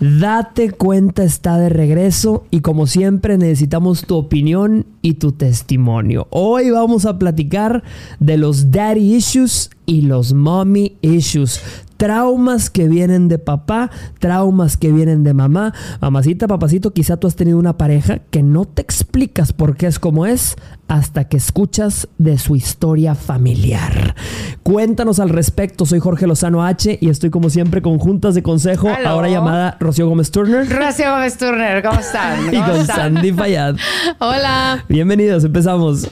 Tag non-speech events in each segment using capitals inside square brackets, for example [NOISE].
Date cuenta está de regreso y como siempre necesitamos tu opinión y tu testimonio. Hoy vamos a platicar de los daddy issues y los mommy issues. Traumas que vienen de papá, traumas que vienen de mamá. Mamacita, papacito, quizá tú has tenido una pareja que no te explicas por qué es como es hasta que escuchas de su historia familiar. Cuéntanos al respecto. Soy Jorge Lozano H y estoy como siempre con Juntas de Consejo, Aló. ahora llamada Rocío Gómez Turner Rocío Gómez Turner, ¿cómo están? [LAUGHS] y ¿Cómo con están? Sandy Fayad. [LAUGHS] Hola. Bienvenidos, empezamos.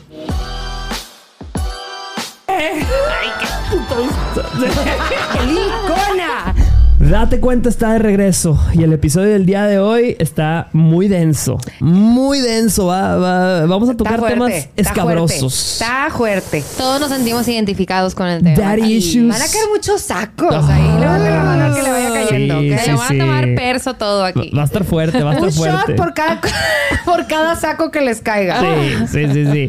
¡Licona! [LAUGHS] Date cuenta, está de regreso y el episodio del día de hoy está muy denso. Muy denso. va- va- vamos a tocar fuerte, temas está escabrosos. fuerte, Está fuerte. Todos nos sentimos identificados con el tema. Daddy Ay, issues. Van a caer muchos sacos ahí. Que le vaya cayendo. Sí, ¿ok? Se sí, lo van a sí. tomar perso todo aquí. Va a estar fuerte, va a estar Un fuerte. shot por cada, [LAUGHS] por cada saco que les caiga. Sí, sí, sí, sí.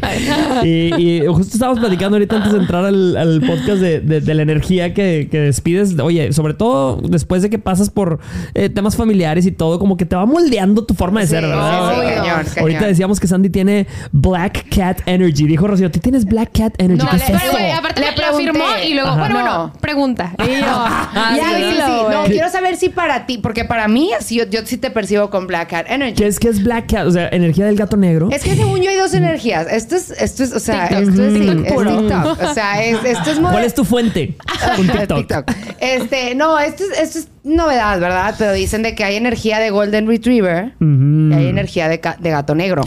Y, y justo estábamos platicando ahorita antes de entrar al, al podcast de, de- de la energía que, que despides. Oye, sobre todo después de que pasas por eh, temas familiares y todo, como que te va moldeando tu forma de Sí, ser, ¿verdad? sí, sí, cañón, Ahorita cañón. decíamos que Sandy tiene Black Cat Energy. Dijo Rocío, ¿tú tienes Black Cat Energy? No, ¿Qué le- es eso? Aparte Le afirmó y luego, Ajá. bueno, No, bueno, no. pregunta. Y yo, [LAUGHS] Ah, ya, sí. No, quiero saber si para ti, porque para mí, así yo, yo sí te percibo con Black Cat Energy. ¿Qué es, qué es Black Cat? O sea, energía del gato negro. Es que según yo hay dos energías. Esto es, esto es, o sea, TikTok. esto es, sí, TikTok es. TikTok. O sea, es- esto es muy- ¿Cuál es tu fuente? [LAUGHS] Un TikTok. Este, no, esto es, esto es novedad, ¿verdad? Pero dicen de que hay energía de Golden Retriever y hay energía de, gato negro.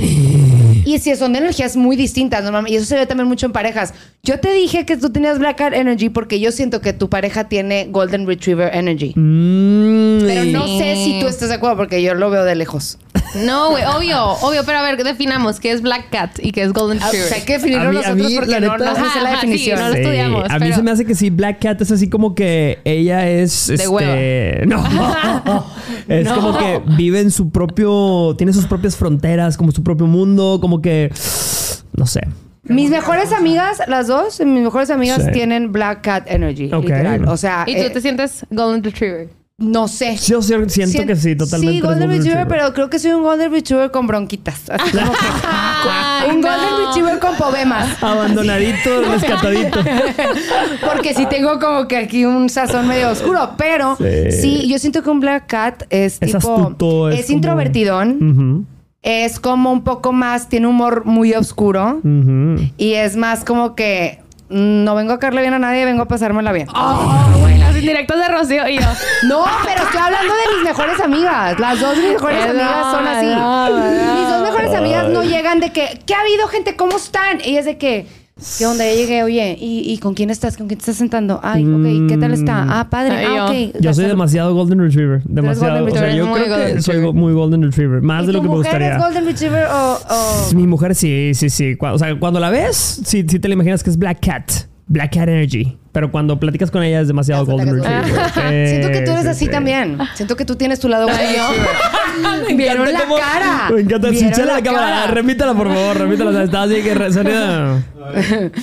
Y si son de energías muy distintas, normalmente, y eso se ve también mucho en parejas. Yo te dije que tú tenías Black Cat Energy porque yo siento que tu pareja tiene Golden Retriever Energy. Mm, Pero no sé si tú estás de acuerdo porque yo lo veo de lejos. No, güey, obvio, obvio, pero a ver, definamos qué es Black Cat y qué es Golden Ah, o Retriever. sea, hay que definirlo A mí- a nosotros mí, porque la no, neta- no sé la ajá, sí, definición. no lo estudiamos, A mí pero- se me hace que sí, Black Cat es así como que ella es. De este, hueva. No. [LAUGHS] es No. como que vive en su propio. Tiene sus propias fronteras, como su propio mundo, como que. No sé. Mis mejores amigas, las dos, mis mejores amigas Sí. tienen Black Cat Energy, Ok. literal. O sea, ¿Y tú eh, te sientes Golden Retriever? No sé. Yo siento Sien- que sí, totalmente. Sí, Golden Retriever, Retriever. pero creo que soy un Golden Retriever con bronquitas. [LAUGHS] Así como que- Ay, un no. Golden Retriever con pobemas. Abandonadito, rescatadito. [LAUGHS] Porque sí tengo como que aquí un sazón medio oscuro. Pero Sí. sí, yo siento que un Black Cat es, Es tipo. astuto, es es como- introvertidón. Es como un poco más. Tiene humor muy oscuro. Y es más como que. No vengo a caerle bien a nadie, vengo a pasármela bien. Oh, güey, las indirectas de Rocío y yo. No, pero estoy hablando de mis mejores amigas. Las dos mis mejores No, amigas son así. no, no. Mis dos mejores amigas no llegan de que, ¿qué ha habido, gente? ¿Cómo están? Y es de que, ¿qué onda? Ya llegué, oye, ¿y, y con quién estás? ¿Con quién te estás sentando? Ay, ok, ¿qué tal está? Ah, padre. Ay, ah, ok. Yo soy demasiado Golden Retriever. Demasiado. Golden o sea, yo Muy creo que soy muy Golden Retriever. Más ¿Y de lo que me mujer gustaría. es Golden Retriever o...? o- Mi mujer sí, sí, sí. O sea, cuando la ves, sí, sí te la imaginas que es Black Cat. Black Cat Energy. Pero cuando platicas con ella es demasiado Golden Retriever. [LAUGHS] Siento que tú eres sí, así sí. también. Siento que tú tienes tu lado [LAUGHS] Retriever. Vieron la cómo- cara. Me encanta. La, la cámara. Remítala, por favor. Remítala. O sea, está así que re- sonido. [LAUGHS]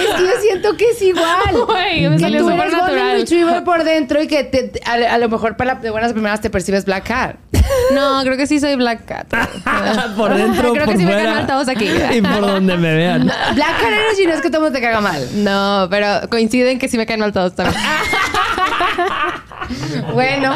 Es que yo siento que es igual. [LAUGHS] Güey, me que salió tú eres natural. Retriever por dentro y que te- te- a, a lo mejor para la- de buenas a primeras te percibes Black Cat. [LAUGHS] No, creo que sí soy Black Cat. [LAUGHS] por dentro, Creo por que sí me fuera. todos aquí. Y por donde me vean. Black Cat Energy no es que todo el mundo te caga mal. No, pero coinciden que sí me caen mal todos también. [LAUGHS] Bueno,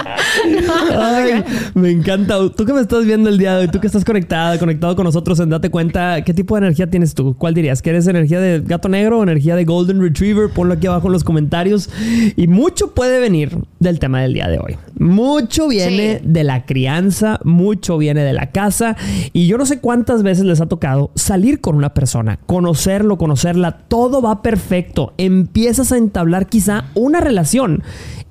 Ay, me encanta. Tú que me estás viendo el día de hoy, tú que estás conectada, conectado con nosotros en Date Cuenta, ¿qué tipo de energía tienes tú? ¿Cuál dirías? ¿Que eres energía de gato negro o energía de Golden Retriever? Ponlo aquí abajo en los comentarios. Y mucho puede venir del tema del día de hoy. Mucho viene Sí. de la crianza, mucho viene de la casa. Y yo no sé cuántas veces les ha tocado salir con una persona, conocerlo, conocerla, todo va perfecto. Empiezas a entablar quizá una relación.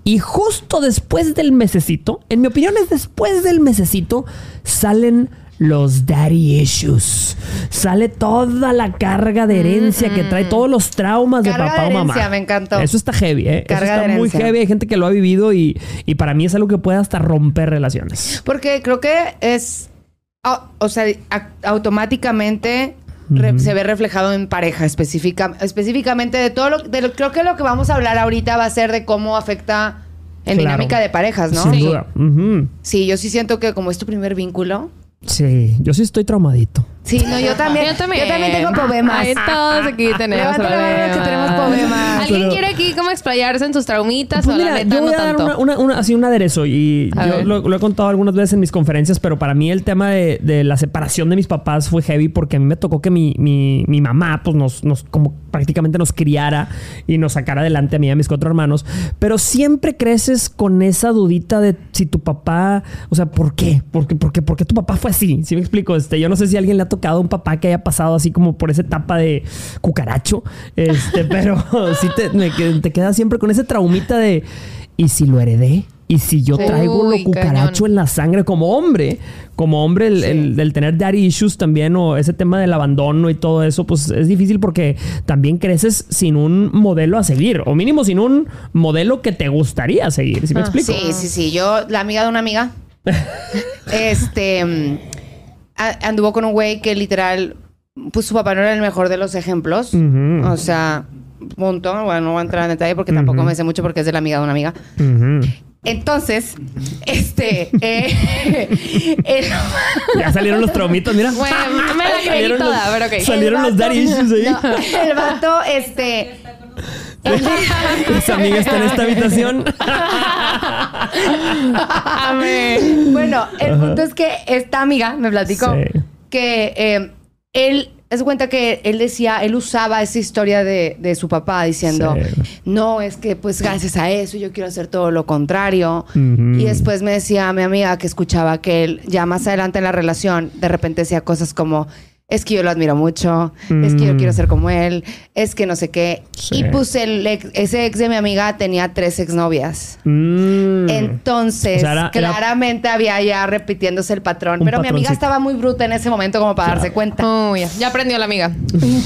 Y justo después del mesecito, en mi opinión es después del mesecito, salen los daddy issues. Sale toda la carga de herencia que trae, todos los traumas de papá de o mamá. herencia, me encantó. Eso está heavy, ¿eh? Carga Eso está de muy herencia. heavy. Hay gente que lo ha vivido y, y para mí es algo que puede hasta romper relaciones. porque creo que es. au- O sea, automáticamente re- se ve reflejado en pareja específica, específicamente de todo lo, de lo- Creo que lo que vamos a hablar ahorita va a ser de cómo afecta En Claro. dinámica de parejas, ¿no? Sin duda. Sí, yo sí siento que como es tu primer vínculo. Sí, yo sí estoy traumadito. Sí, no, yo también. Yo también. Yo también tengo problemas. Ay, todos aquí tenemos la problemas. que tenemos problemas. ¿Alguien Pero- quiere aquí como explayarse en sus traumitas Pues o la mira, neta yo voy no a dar tanto? una, una- una- así un aderezo y A yo lo, lo he contado algunas veces en mis conferencias, pero para mí el tema de, de la separación de mis papás fue heavy porque a mí me tocó que mi, mi- mi mamá pues nos, nos como prácticamente nos criara y nos sacara adelante a mí y a mis cuatro hermanos, pero siempre creces con esa dudita de si tu papá, o sea, ¿por qué? ¿Por qué, por qué, por qué tu papá fue así? Si me explico, este, yo no sé si a alguien le ha tocado un papá que haya pasado así como por esa etapa de cucaracho, este, [LAUGHS] pero sí te, me te quedas siempre con ese traumita de ¿y si lo heredé? ¿Y si yo Sí. traigo Uy, lo cucaracho cañón. en la sangre como hombre? Como hombre, el, el- el tener daddy issues también o ese tema del abandono y todo eso, pues es difícil porque también creces sin un modelo a seguir o mínimo sin un modelo que te gustaría seguir. ¿Sí me Ah, explico? Sí, sí, sí. Yo, la amiga de una amiga, [LAUGHS] este, mm, anduvo con un güey que literal, pues su papá no era el mejor de los ejemplos. O sea, punto. Bueno, no voy a entrar en detalle porque tampoco me sé mucho porque es de la amiga de una amiga. Entonces, [LAUGHS] este, eh, [LAUGHS] el- Ya salieron los traumitas, mira. Bueno, me la creí Salieron los- toda, pero ok. Salieron los issues ahí. No, el vato, este, Esa amiga está en esta habitación. Bueno, el punto es que esta amiga me platicó Sí. que eh, él, es cuenta que él decía, él usaba esa historia de, de su papá diciendo, Sí. no, es que pues gracias a eso yo quiero hacer todo lo contrario. Y después me decía mi amiga que escuchaba que él ya más adelante en la relación de repente decía cosas como, es que yo lo admiro mucho, es que yo Mm. quiero ser como él, es que no sé qué. Sí. Y pues el ex- ese ex de mi amiga tenía tres exnovias. Mm. Entonces, O sea, era- era- claramente había ya repitiéndose el patrón. Pero mi amiga estaba muy bruta en ese momento como para darse cuenta. Oh, ya. Ya aprendió la amiga.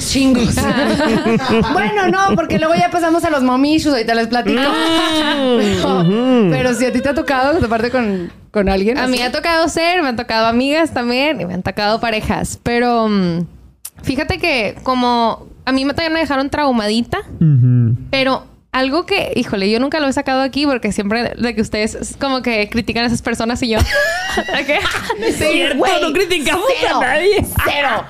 Chingos. [LAUGHS] [LAUGHS] bueno, no, porque luego ya pasamos a los momishus, ahorita les platico. [LAUGHS] pero, pero si a ti te ha tocado, aparte con, con alguien. A así. mí me ha tocado ser, me han tocado amigas también y me han tocado parejas. Pero mm, fíjate que como a mí me también me dejaron traumadita, pero algo que, híjole, yo nunca lo he sacado aquí porque siempre de que ustedes es como que critican a esas personas y yo. [LAUGHS] ¿De qué? Sí, cierto, no criticamos cero, a nadie. Cero.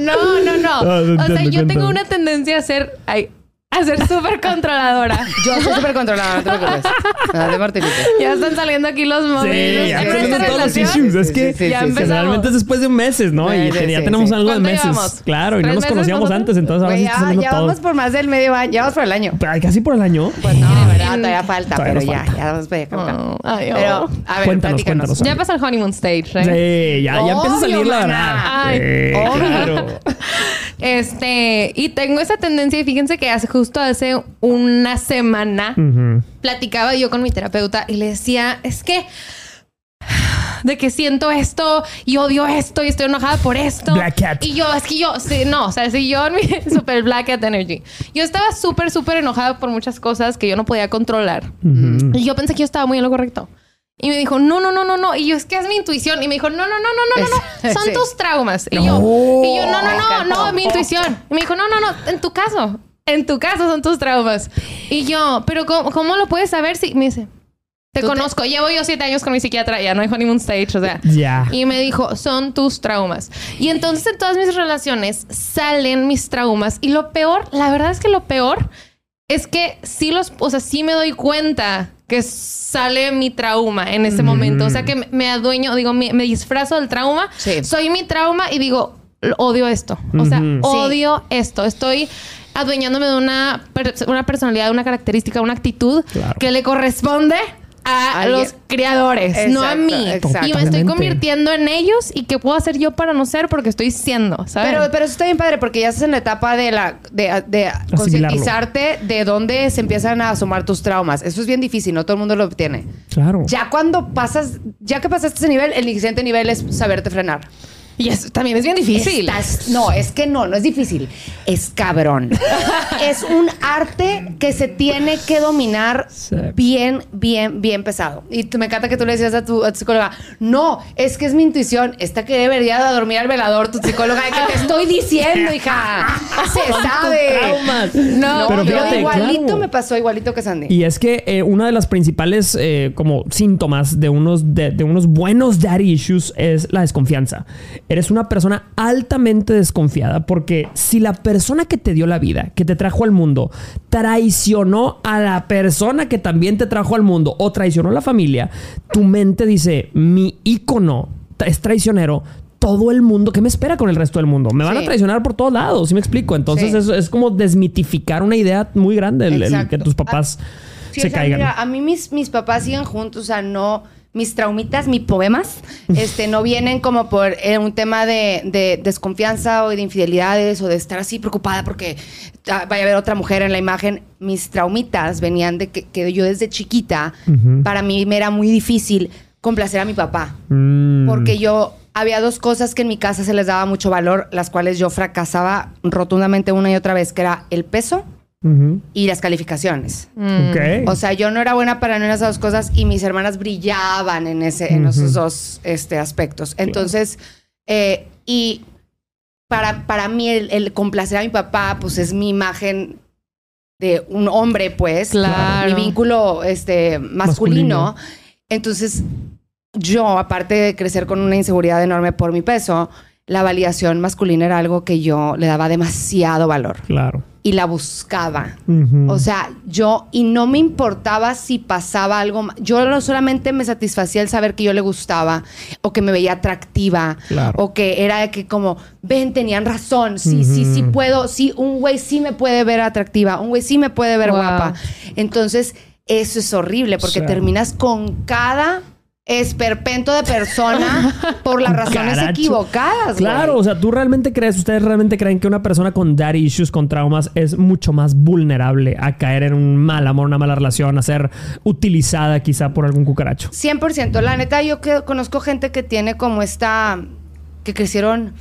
No, no, no. Ah, no o sea, entiendo, yo tengo una tendencia a ser, ay, a ser súper controladora. Yo soy súper controlada, no te preocupes. [LAUGHS] Nada de Martinita. Ya están saliendo aquí los móviles. Sí, ya tenemos esta todos los issues. Es que sí, sí, generalmente es después de meses, ¿no? Y ya sí, tenemos sí. algo de ¿Cuánto meses. llevamos? Claro, y no ¿Tres nos meses conocíamos nosotros? antes, entonces ahora Güey, sí está ya, saliendo ya todo. vamos por más del medio año. Ya vamos por el año. Pero, ay, Casi por el año. Pues no, Mira, ¿verdad? Todavía falta, Todavía pero ya, ya vamos para allá. Oh, ay, oh. Pero, a ver, Cuéntanos, platícanos. cuéntanos. Ya pasa el honeymoon stage, ¿eh? Sí, ya, ya empieza a salir la verdad. Ay, claro. Este, y tengo esa tendencia, y fíjense que hace justo hace una semana platicaba yo con mi terapeuta y le decía, es que de que siento esto y odio esto y estoy enojada por esto. Black cat. Y yo, es que yo, sí, no, o sea, si yo en mi [LAUGHS] super black cat energy. Yo estaba súper, súper enojada por muchas cosas que yo no podía controlar. Y yo pensé que yo estaba muy en lo correcto. Y me dijo, no, no, no, no, no. Y yo, es que es mi intuición. Y me dijo, no, no, no, no, no, no, no. Son Sí. tus traumas. Y No. yo, y yo, no, no, no, encantó. no, mi intuición. Y me dijo, no, no, no, en tu caso. En tu caso son tus traumas. Y yo, pero ¿cómo, cómo lo puedes saber si me dice, te Tú te- conozco, llevo yo siete años con mi psiquiatra, ya no hay honeymoon stage, o sea. Ya. Y me dijo, son tus traumas. Y entonces en todas mis relaciones salen mis traumas. Y lo peor, la verdad es que lo peor es que sí los, o sea, sí me doy cuenta que sale mi trauma en ese momento. O sea, que me- adueño, digo, me, me disfrazo del trauma. Sí. Soy mi trauma y digo, odio esto. O sea, odio esto. Estoy adueñándome de una, per- una personalidad, una característica, una actitud Claro. que le corresponde a Alguien- los creadores, no a mí. exacto. Y me estoy convirtiendo en ellos y qué puedo hacer yo para no ser porque estoy siendo, ¿sabes? Pero, pero eso está bien padre porque ya estás en la etapa de la de, de concientizarte de dónde se empiezan a asomar tus traumas. Eso es bien difícil, no todo el mundo lo obtiene. Claro. Ya cuando pasas, ya que pasaste ese nivel, el siguiente nivel es saberte frenar. Y eso también es bien difícil. Estás- no, es que no, no es difícil. Es cabrón. [LAUGHS] es un arte que se tiene que dominar Sí. bien, bien, bien pesado. Y me encanta que tú le decías a tu, a tu psicóloga, no, es que es mi intuición. Esta que debería dormir al velador, tu psicóloga, de que te estoy diciendo, hija. [LAUGHS] Se sabe. No, Pero fíjate, igualito claro. me pasó igualito que Sandy. Y es que eh, una de las principales eh, como síntomas de unos, de, de unos buenos daddy issues es la desconfianza. Eres una persona altamente desconfiada porque si la persona que te dio la vida, que te trajo al mundo, traicionó a la persona que también te trajo al mundo o traicionó a la familia, tu mente dice, mi ícono es traicionero. Todo el mundo, ¿qué me espera con el resto del mundo? Me van a traicionar por todos lados, ¿sí me explico? Entonces Sí. es, es como desmitificar una idea muy grande, el- que tus papás Sí, se o sea, caigan. mira, a mí mis, mis papás siguen juntos, o sea, no, mis traumitas, mis poemas, este, no vienen como por eh, un tema de, de desconfianza o de infidelidades o de estar así preocupada porque ah, vaya a haber otra mujer en la imagen. Mis traumitas venían de que, que yo desde chiquita, para mí me era muy difícil complacer a mi papá. Mm. Porque yo había dos cosas que en mi casa se les daba mucho valor, las cuales yo fracasaba rotundamente una y otra vez, que era el peso Y las calificaciones. Mm. Ok. O sea, yo no era buena para ninguna de esas dos cosas y mis hermanas brillaban en, ese, en esos dos este, aspectos. Entonces, eh, y para, para mí el, el complacer a mi papá, pues es mi imagen de un hombre, pues. Claro. Mi vínculo este, masculino. Entonces, yo, aparte de crecer con una inseguridad enorme por mi peso, la validación masculina era algo que yo le daba demasiado valor Claro. y la buscaba. O sea, yo, y no me importaba si pasaba algo. Yo no solamente me satisfacía el saber que yo le gustaba, o que me veía atractiva, Claro. o que era de que como, ven, tenían razón, sí, sí, sí puedo, sí, un güey sí me puede ver atractiva, un güey sí me puede ver Wow. guapa. Entonces, eso es horrible, porque terminas con cada esperpento de persona [LAUGHS] por las razones Caracho. equivocadas. Claro, güey. o sea, tú realmente crees, ustedes realmente creen que una persona con daddy issues, con traumas, es mucho más vulnerable a caer en un mal amor, una mala relación, a ser utilizada quizá por algún cucaracho. 100%. La neta, yo que conozco gente que tiene como esta. que crecieron,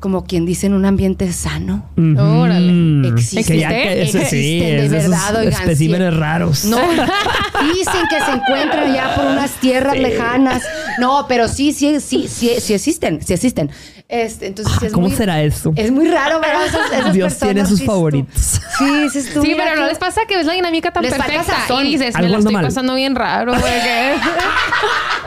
como quien dice, en un ambiente sano. Ujú. Órale. Existe. Que ya que ese sí, Existen, de es verdad, oigan, especímenes sí. raros. No, [LAUGHS] dicen que se encuentran ya por unas tierras lejanas. No, pero sí, sí, sí, sí, sí existen, sí existen. Este, entonces, sí Ah, es ¿Cómo muy- será eso? Es muy raro ver a esas, esas Dios tiene sus tú. favoritos. Sí, dices tú, Sí, pero no les pasa que ves la dinámica tan Les perfecta y dices, me la estoy mal. pasando bien raro, [LAUGHS]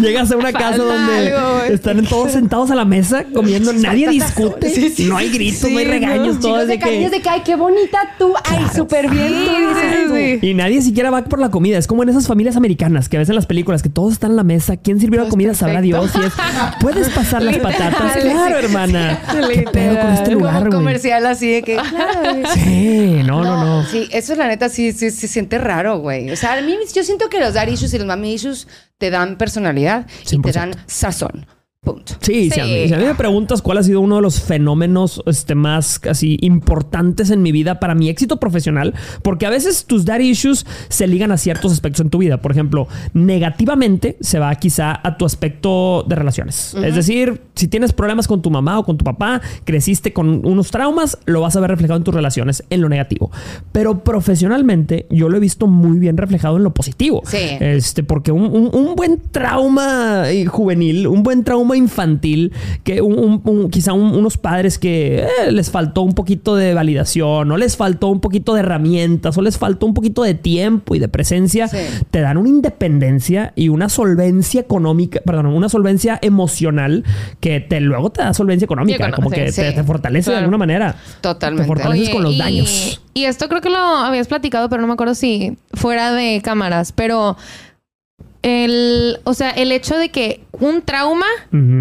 Llegas a una casa Falta donde algo, están todos sentados a la mesa comiendo, nadie discute, sazón. Sí, sí, no hay gritos, no hay regaños, no. todo Chicos es de que... de que, ay, qué bonita tú. Ay, súper bien tú, dices tú. sí. Y nadie siquiera va por la comida. Es como en esas familias americanas que ves en las películas que todos están en la mesa. ¿Quién sirvió la Todo es comida? Sabrá. Dios. Y es, ¿puedes pasar las patatas? Claro, hermana. ¿Qué pedo con este Como lugar, güey? comercial así de que, claro. Sí, no, no, no. Sí, eso la neta sí, sí se siente raro, güey. O sea, a mí yo siento que los issues y los mami issues te dan personalidad y 100%. te dan sazón. Punto. Sí, Si, a mí, si a mí me preguntas cuál ha sido uno de los fenómenos este, más casi importantes en mi vida para mi éxito profesional, porque a veces tus daddy issues se ligan a ciertos aspectos en tu vida. Por ejemplo, negativamente se va quizá a tu aspecto de relaciones. Es decir, si tienes problemas con tu mamá o con tu papá, creciste con unos traumas, lo vas a ver reflejado en tus relaciones en lo negativo. Pero profesionalmente yo lo he visto muy bien reflejado en lo positivo. Sí. Este, porque un, un- un buen trauma eh, juvenil, un buen trauma infantil, que un, un- un- quizá un- unos padres que eh, les faltó un poquito de validación, o les faltó un poquito de herramientas, o les faltó un poquito de tiempo y de presencia, Sí. te dan una independencia y una solvencia económica, perdón, una solvencia emocional que te luego te da solvencia económica, como sí, que te, te fortalece de alguna manera. Totalmente. Te fortaleces con los y- daños. Y esto creo que lo habías platicado, pero no me acuerdo si fuera de cámaras, pero el, o sea, el hecho de que un trauma,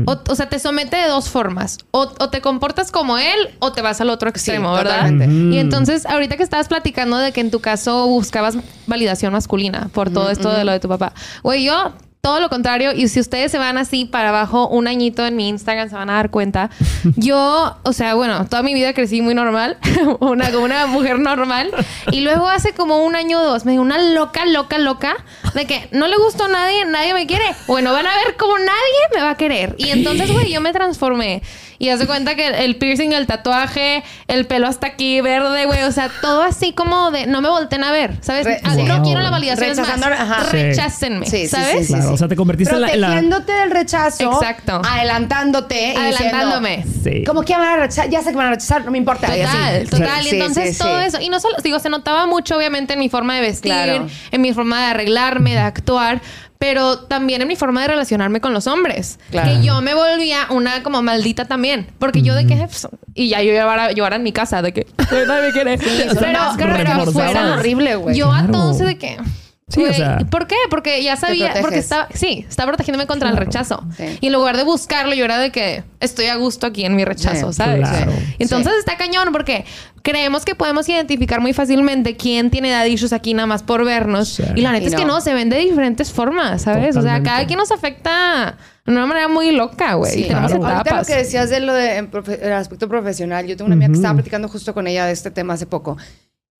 o, o sea, te somete de dos formas. O, o te comportas como él o te vas al otro extremo, ¿verdad? Y entonces, ahorita que estabas platicando de que en tu caso buscabas validación masculina por todo esto de lo de tu papá. Güey, yo todo lo contrario. Y si ustedes se van así para abajo un añito en mi Instagram, se van a dar cuenta. [LAUGHS] Yo, o sea, bueno, toda mi vida crecí muy normal. [LAUGHS] una, como una mujer normal. Y luego hace como un año o dos me dio una loca, loca, loca de que no le gustó a nadie, nadie me quiere. Bueno, van a ver como nadie me va a querer. Y entonces, güey, yo me transformé. Y hace cuenta que el piercing, el tatuaje, el pelo hasta aquí verde, güey. O sea, todo así como de no me volteen a ver, ¿sabes? Re- Ah. No quiero la validación. es más, ajá. [LAUGHS] Rechácenme, Sí, sí, ¿sabes? sí, Claro, o sea, te convertiste en la, Protegiéndote del rechazo. Exacto. Adelantándote. y Adelantándome. diciendo, Sí. Como que van a rechazar, ya sé que van a rechazar, no me importa. y así. Total, total. Sí, y entonces sí, todo sí. eso. Y no solo, digo, se notaba mucho, obviamente, en mi forma de vestir, Claro. en mi forma de arreglarme, de actuar, pero también en mi forma de relacionarme con los hombres. Claro. Que yo me volvía una como maldita también. Porque yo de que. pues, Y ya yo llevara, yo ahora en mi casa de que. [LAUGHS] Nadie me quiere. máscaras pero afuera, horrible, güey. Yo a Claro. todos de que. Sí, o sea- ¿Por qué? Porque ya sabía, porque estaba, sí, estaba protegiéndome contra el rechazo. Sí. Y en lugar de buscarlo, yo era de que estoy a gusto aquí en mi rechazo, Sí, ¿sabes? claro. Entonces está cañón porque creemos que podemos identificar muy fácilmente quién tiene dad issues aquí nada más por vernos. Sí. Y la neta Y es que no. se ven de diferentes formas, ¿sabes? O sea, cada quien nos afecta de una manera muy loca, güey. Sí, Tenemos claro. Ahorita lo que decías de lo de en profe- el aspecto profesional, yo tengo una amiga que estaba platicando justo con ella de este tema hace poco.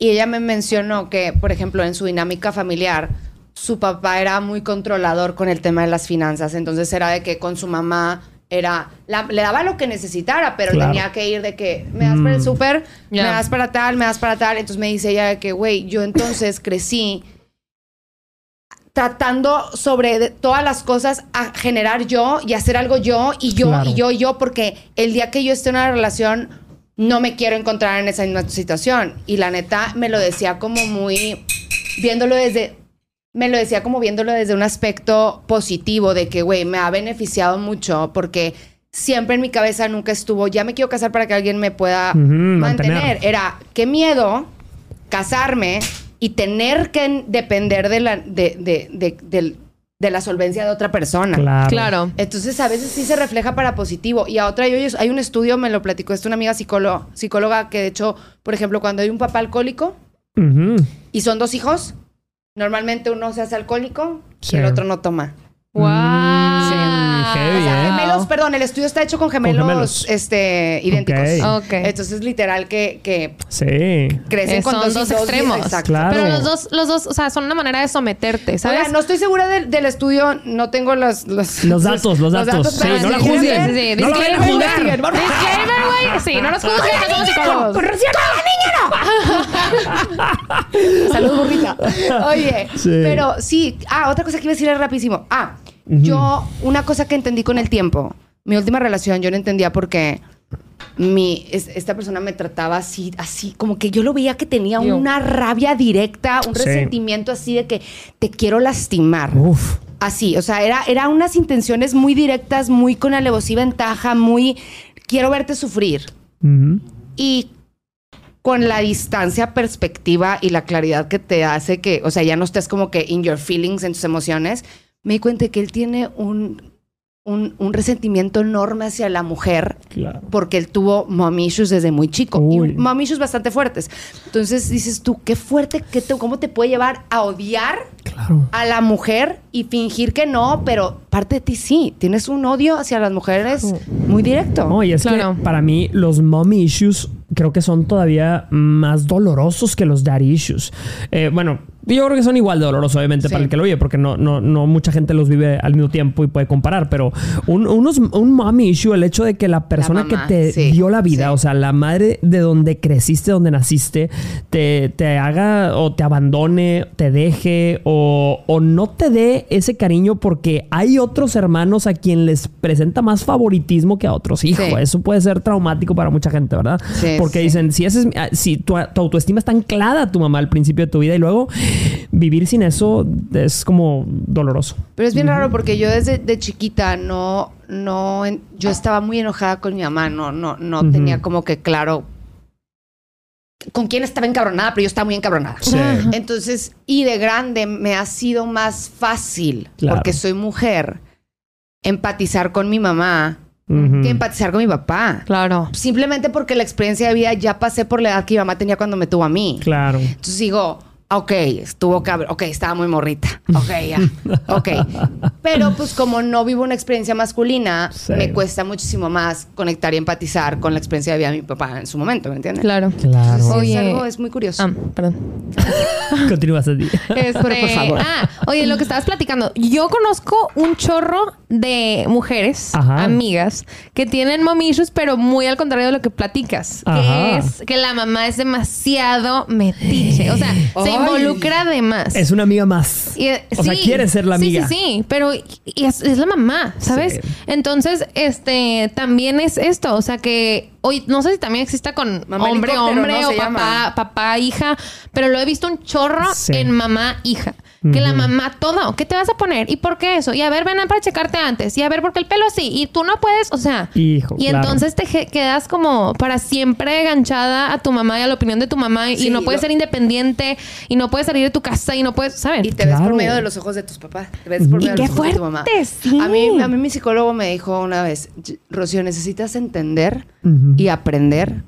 Y ella me mencionó que, por ejemplo, en su dinámica familiar, su papá era muy controlador con el tema de las finanzas. Entonces era de que con su mamá era la- le daba lo que necesitara, pero Claro. tenía que ir de que me das para el Mm. súper, me das para tal, me das para tal. Entonces me dice ella de que, güey, yo entonces [COUGHS] crecí tratando sobre de- todas las cosas a generar yo y hacer algo yo y yo Claro. y yo y yo porque el día que yo esté en una relación no me quiero encontrar en esa misma situación y la neta me lo decía como muy viéndolo desde me lo decía como viéndolo desde un aspecto positivo de que güey me ha beneficiado mucho porque siempre en mi cabeza nunca estuvo ya me quiero casar para que alguien me pueda mantener. mantener. era qué miedo casarme y tener que depender de la, de, de, de, del- de la solvencia de otra persona. Claro. Claro. Entonces, a veces sí se refleja para positivo. Y a otra, yo- hay un estudio, me lo platicó, esta una amiga psicóloga, psicóloga que de hecho, por ejemplo, cuando hay un papá alcohólico y son dos hijos, normalmente uno se hace alcohólico Sí. y el otro no toma. ¡Wow! Sí, heavy, O sea, ¿eh? gemelos, perdón, el estudio está hecho con gemelos, gemelos. este, idénticos. Ok. Ok. Entonces, literal, que, que Sí. crecen Eh, con son dos, extremos. Exacto. Claro. Pero los dos, los dos, o sea, son una manera de someterte, ¿sabes? Oiga, no estoy segura del, del estudio, no tengo los... Los, Los datos, los datos. Sí, no la juzguen. ver- Sí, No la vayan a disclaimer, juzgar. investiguen, por favor. Disclaimer, güey. Sí, no nos juzguen, no somos psicólogos. [LAUGHS] Salud, burrita. Oye, Sí. pero sí. Ah, otra cosa que iba a decir es rapidísimo. Ah, yo, una cosa que entendí con el tiempo, mi última relación, yo no entendía por qué mi, es- esta persona me trataba así, así, como que yo lo veía que tenía una rabia directa, un Sí. resentimiento así de que te quiero lastimar. Uf. Así, o sea, era, era unas intenciones muy directas, muy con alevosía y ventaja, muy quiero verte sufrir. Y con la distancia, perspectiva y la claridad que te hace que, o sea, ya no estés como que in your feelings, en tus emociones, me di cuenta que él tiene un, un, un resentimiento enorme hacia la mujer Claro. porque él tuvo mom issues desde muy chico Uy. y mom issues bastante fuertes. Entonces dices tú, qué fuerte, qué te- cómo te puede llevar a odiar Claro. a la mujer y fingir que no, pero parte de ti sí, tienes un odio hacia las mujeres muy directo. No, y es Claro. que para mí los mommy issues creo que son todavía más dolorosos que los daddy issues. Eh, bueno, yo creo que son igual de dolorosos, obviamente, Sí. para el que lo oye, porque no, no, no mucha gente los vive al mismo tiempo y puede comparar, pero un, unos, un mommy issue, el hecho de que la persona mamá, que te sí, dio la vida, sí. o sea, la madre de donde creciste, donde naciste, te, te haga o te abandone, te deje o, o no te dé ese cariño porque hay otros hermanos a quien les presenta más favoritismo que a otros. Hijo, eso puede ser traumático para mucha gente, ¿verdad? Porque dicen, si, ese es, ah, si tu, tu autoestima está anclada a tu mamá al principio de tu vida y luego vivir sin eso es como doloroso. Pero es bien raro porque yo desde de chiquita no, no, yo estaba muy enojada con mi mamá, no, no, no tenía como que claro con quién estaba encabronada, pero yo estaba muy encabronada. Sí. Entonces, y de grande me ha sido más fácil, Claro. porque soy mujer, empatizar con mi mamá que empatizar con mi papá. Claro. Simplemente porque la experiencia de vida ya pasé por la edad que mi mamá tenía cuando me tuvo a mí. Claro. Entonces digo, Ok, estuvo cabrón. Ok, estaba muy morrita. Ok, ya. [LAUGHS] Ok. Pero pues como no vivo una experiencia masculina, Sí. me cuesta muchísimo más conectar y empatizar con la experiencia de vida de mi papá en su momento, ¿me entiendes? Claro. Claro. Sí, Oye. es algo, es muy curioso. Ah, perdón. [LAUGHS] Continúas así. Este, por favor. Ah, oye, lo que estabas platicando. Yo conozco un chorro de mujeres, Ajá. amigas, que tienen mommy issues, pero muy al contrario de lo que platicas. Ajá. Que es que la mamá es demasiado metiche. O sea, se Ay. Involucra de más. Es una amiga más. Y, eh, o sea, quiere ser la amiga. Sí, sí, sí, pero y es, es la mamá, ¿sabes? Sí. Entonces, este, también es esto, o sea que hoy no sé si también exista con Mamá hombre, hombre ¿no? o papá, llama. papá, hija, pero lo he visto un chorro Sí. en mamá, hija. Que la mamá, todo, ¿qué te vas a poner? ¿Y por qué eso? Y a ver, ven para checarte antes. Y a ver, porque el pelo así. Y tú no puedes, o sea. Hijo, y claro. entonces te quedas como para siempre enganchada a tu mamá y a la opinión de tu mamá. Y Sí, no puedes lo- ser independiente. Y no puedes salir de tu casa. Y no puedes, ¿sabes? Y te ves por medio de los ojos de tus papás. Te ves por Y medio de los ojos de tu mamá. sí. A mí, a mí mi psicólogo me dijo una vez, "Y- Rocío, necesitas entender. Y aprender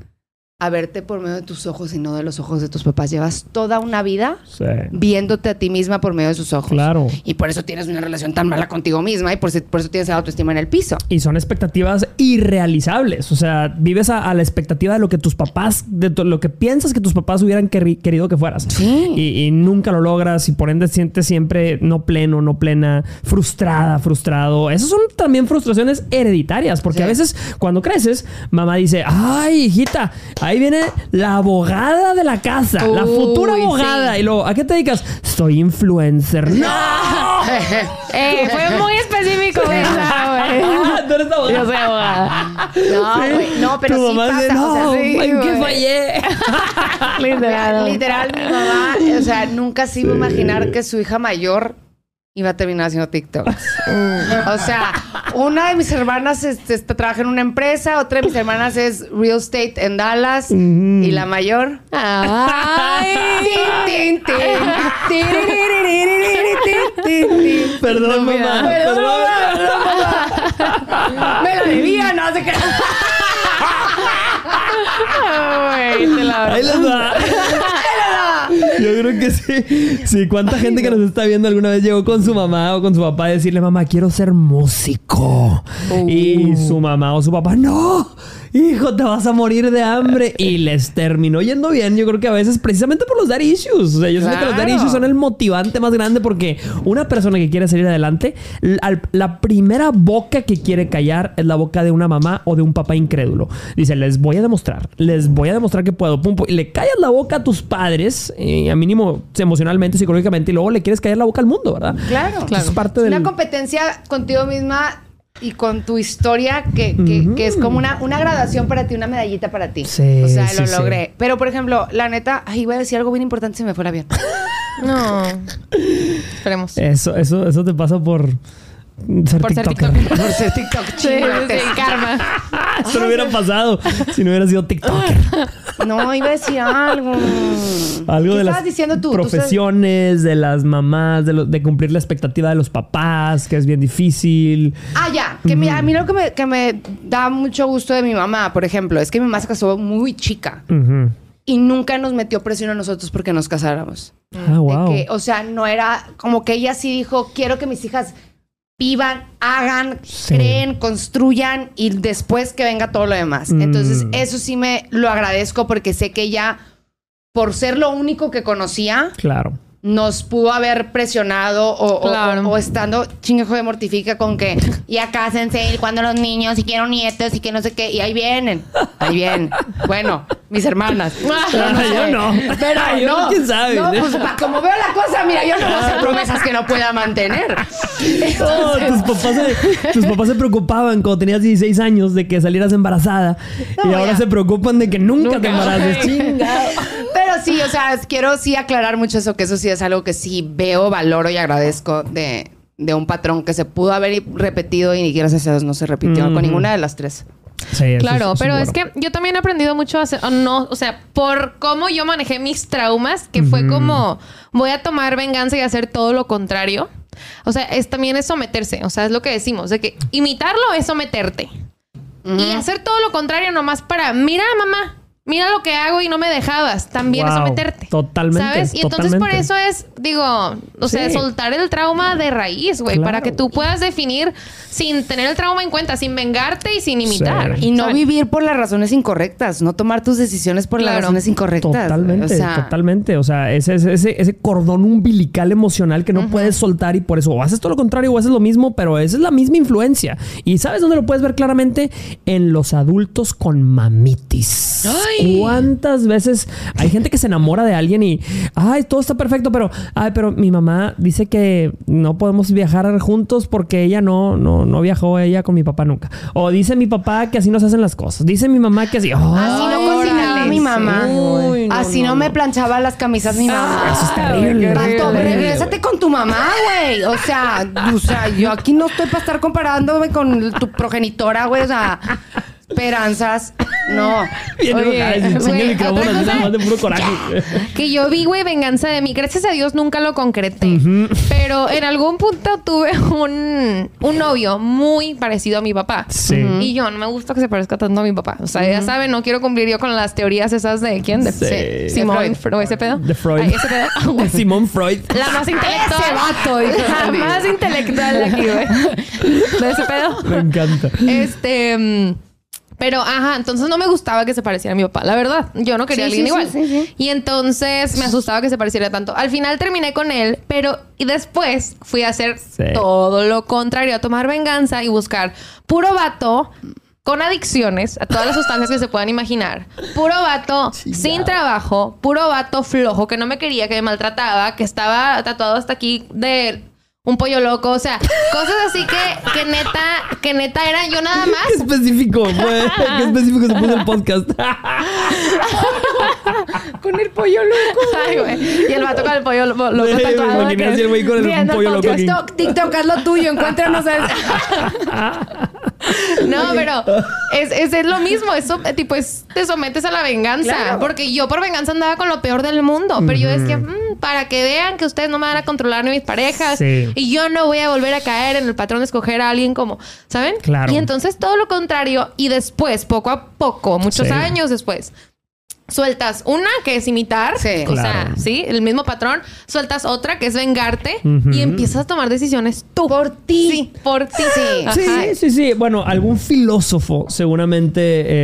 a verte por medio de tus ojos y no de los ojos de tus papás. Llevas toda una vida Sí. viéndote a ti misma por medio de sus ojos. Claro. Y por eso tienes una relación tan mala contigo misma y por, eso- por eso tienes la autoestima en el piso. Y son expectativas irrealizables. O sea, vives a, a la expectativa de lo que tus papás, de lo que piensas que tus papás hubieran querido que fueras. Sí. Y, y nunca lo logras y por ende sientes siempre no pleno, no plena, frustrada, frustrado. Esas son también frustraciones hereditarias, porque Sí. a veces cuando creces, mamá dice, ay, hijita, ahí viene la abogada de la casa, la Uy, futura abogada. sí. Y luego, ¿a qué te dedicas? Soy influencer. ¡No! [LAUGHS] Eh, fue muy específico esa, güey. [LAUGHS] ¿tú eres abogada? Yo soy abogada. No, güey, no, pero Tu sí mamá pasa. dice, o sea, no, sí, ¿en qué fallé? [LAUGHS] Literal. Literal, mi mamá, o sea, nunca se iba a imaginar que su hija mayor iba a terminar haciendo TikToks. Uh. o sea, una de mis hermanas es, trabaja en una empresa, otra de mis hermanas es real estate en Dallas y la mayor. [LAUGHS] Perdón, mamá. Perdón, mamá. Me la vivía, no sé qué. Ay, te la Ahí les va. Creo que sí. Sí, cuánta gente que nos está viendo alguna vez llegó con su mamá o con su papá a decirle, mamá, quiero ser músico. Y su mamá o su papá, no, hijo, te vas a morir de hambre. Y les terminó yendo bien. Yo creo que a veces precisamente por los daddy issues. O sea, yo siento que los Claro. issues son el motivante más grande porque una persona que quiere salir adelante, la, la primera boca que quiere callar es la boca de una mamá o de un papá incrédulo. Dice, les voy a demostrar, les voy a demostrar que puedo. Pum, pum. Y le callas la boca a tus padres, eh, a mínimo emocionalmente, psicológicamente, y luego le quieres callar la boca al mundo, ¿verdad? Claro. Es parte Es del... una competencia contigo misma y con tu historia que, que- que es como una, una graduación para ti, una medallita para ti. Sí, o sea, sí, lo sí. logré. Pero, por ejemplo, la neta, ay, iba a decir algo bien importante si me fuera bien. No. [LAUGHS] Esperemos. Eso, eso, eso te pasa por ser Por ser TikToker. TikToker. Por ser TikTok Sí, sí, sí, karma. [LAUGHS] Eso no hubiera pasado si no hubiera sido TikToker. [LAUGHS] No, iba a decir algo. Algo ¿Qué de las estabas diciendo tú? Tú sabes- profesiones, de las mamás, de, lo- de cumplir la expectativa de los papás, que es bien difícil. Ah, ya. Que mi- a mí lo que me, que me da mucho gusto de mi mamá, por ejemplo, es que mi mamá se casó muy chica y nunca nos metió presión a nosotros porque nos casáramos. Ah, wow. que, o sea, no era como que ella sí dijo, quiero que mis hijas vivan, hagan, Sí. creen, construyan y después que venga todo lo demás. Mm. Entonces, eso sí me lo agradezco porque sé que ella, por ser lo único que conocía, Claro. Nos pudo haber presionado o, o- Claro. o- o estando chingejo de mortifica con que ya cásense y cuando los niños y quiero nietos y que no sé qué y ahí vienen ahí vienen bueno mis hermanas [LAUGHS] Pero Ah, yo sé. no. pero Yo no quién sabe. no pues pa- como veo la cosa mira yo no voy a hacer promesas que no pueda mantener [LAUGHS] Oh, Entonces, tus, papás se, tus papás se preocupaban cuando tenías 16 años de que salieras embarazada. No, y ahora ya. se preocupan de que nunca, te embaraces. [LAUGHS] Chinga. Pero sí o sea quiero sí aclarar mucho eso que eso sí es algo que sí veo valoro y agradezco de de un patrón que se pudo haber repetido y ni gracias a Dios no se repitió con ninguna de las tres. Sí, eso Claro, es- pero es que yo también he aprendido mucho a hacer, o no, o sea, por cómo yo manejé mis traumas, que fue como voy a tomar venganza y hacer todo lo contrario. O sea, es también es someterse, o sea, es lo que decimos, de que imitarlo es someterte. Y hacer todo lo contrario nomás para, mira, mamá, mira lo que hago y no me dejabas. También es Wow, someterte. totalmente, ¿Sabes? Y entonces por eso es, digo, o sea, Sí. soltar el trauma de raíz, güey, Claro. para que tú puedas definir sin tener el trauma en cuenta, sin vengarte y sin imitar. Sí. Y no ¿sabes? vivir por las razones incorrectas, no tomar tus decisiones por las razones incorrectas. Totalmente, O sea, totalmente. O sea, ese, ese, ese, ese cordón umbilical emocional que no puedes soltar y por eso o haces todo lo contrario o haces lo mismo, pero esa es la misma influencia. ¿Y sabes dónde lo puedes ver claramente? En los adultos con mamitis. Ay. ¿Cuántas veces hay gente que se enamora de alguien y, ay, todo está perfecto, pero, ay, pero mi mamá dice que no podemos viajar juntos porque ella no, no, no viajó ella con mi papá nunca. O dice mi papá que así no se hacen las cosas. Dice mi mamá que así. Así no cocinaba mi mamá. Uy, no, Así no, no, me planchaba las camisas mi mamá. eso es terrible. Terrible, regrésate con tu mamá, güey. O sea, o sea, yo aquí no estoy para estar comparándome con tu progenitora, güey. O sea, esperanzas. No. [LAUGHS] Bien Oye, el micrófono cosa- de puro coraje. [LAUGHS] Que yo vi, güey, venganza de mí. Gracias a Dios nunca lo concreté. Pero en algún punto tuve un, un novio muy parecido a mi papá. Sí. Y yo no me gusta que se parezca tanto a mi papá. O sea, ya saben, no quiero cumplir yo con las teorías esas de quién? De, Sí. de Simón Freud. Freud. ¿Ese pedo? De Freud. Ay, ese pedo. [LAUGHS] Ah, güey. Simón Freud. La más intelectual. Ese vato, La más intelectual de aquí, güey. De ese pedo. Me encanta. Este. mm, Pero, ajá, entonces no me gustaba que se pareciera a mi papá, la verdad. Yo no quería Sí, a alguien sí, igual. sí, sí, sí. Y entonces me asustaba que se pareciera tanto. Al final terminé con él, pero y después fui a hacer Sí. todo lo contrario, a tomar venganza y buscar puro vato con adicciones a todas las sustancias que se puedan imaginar. Puro vato sin trabajo, puro vato flojo que no me quería, que me maltrataba, que estaba tatuado hasta aquí de un pollo loco, o sea, cosas así que, que neta, que neta era yo nada Qué más. específico, [LAUGHS] güey. Qué específico se puso el podcast. Con el pollo loco. Ay, güey. Y el vato con el pollo lo- loco Sí, me tatuado. imaginé que- así el güey con el pollo loco. TikTok, TikTok, haz lo tuyo. Encuéntranos a... [LAUGHS] [LAUGHS] No, pero es, es, es lo mismo. Eso, eh, tipo, es, te sometes a la venganza. Claro. Porque yo por venganza andaba con lo peor del mundo. Pero yo decía, "Mm, para que vean que ustedes no me van a controlar ni mis parejas. Sí. Y yo no voy a volver a caer en el patrón de escoger a alguien como, ¿saben? Claro. Y entonces todo lo contrario. Y después, poco a poco, muchos Sí. años después. Sueltas una que es imitar, Sí. o Claro. sea, sí, el mismo patrón. Sueltas otra que es vengarte y empiezas a tomar decisiones tú. Por ti. Sí, por ti. Sí. Sí, sí, sí. Bueno, algún filósofo seguramente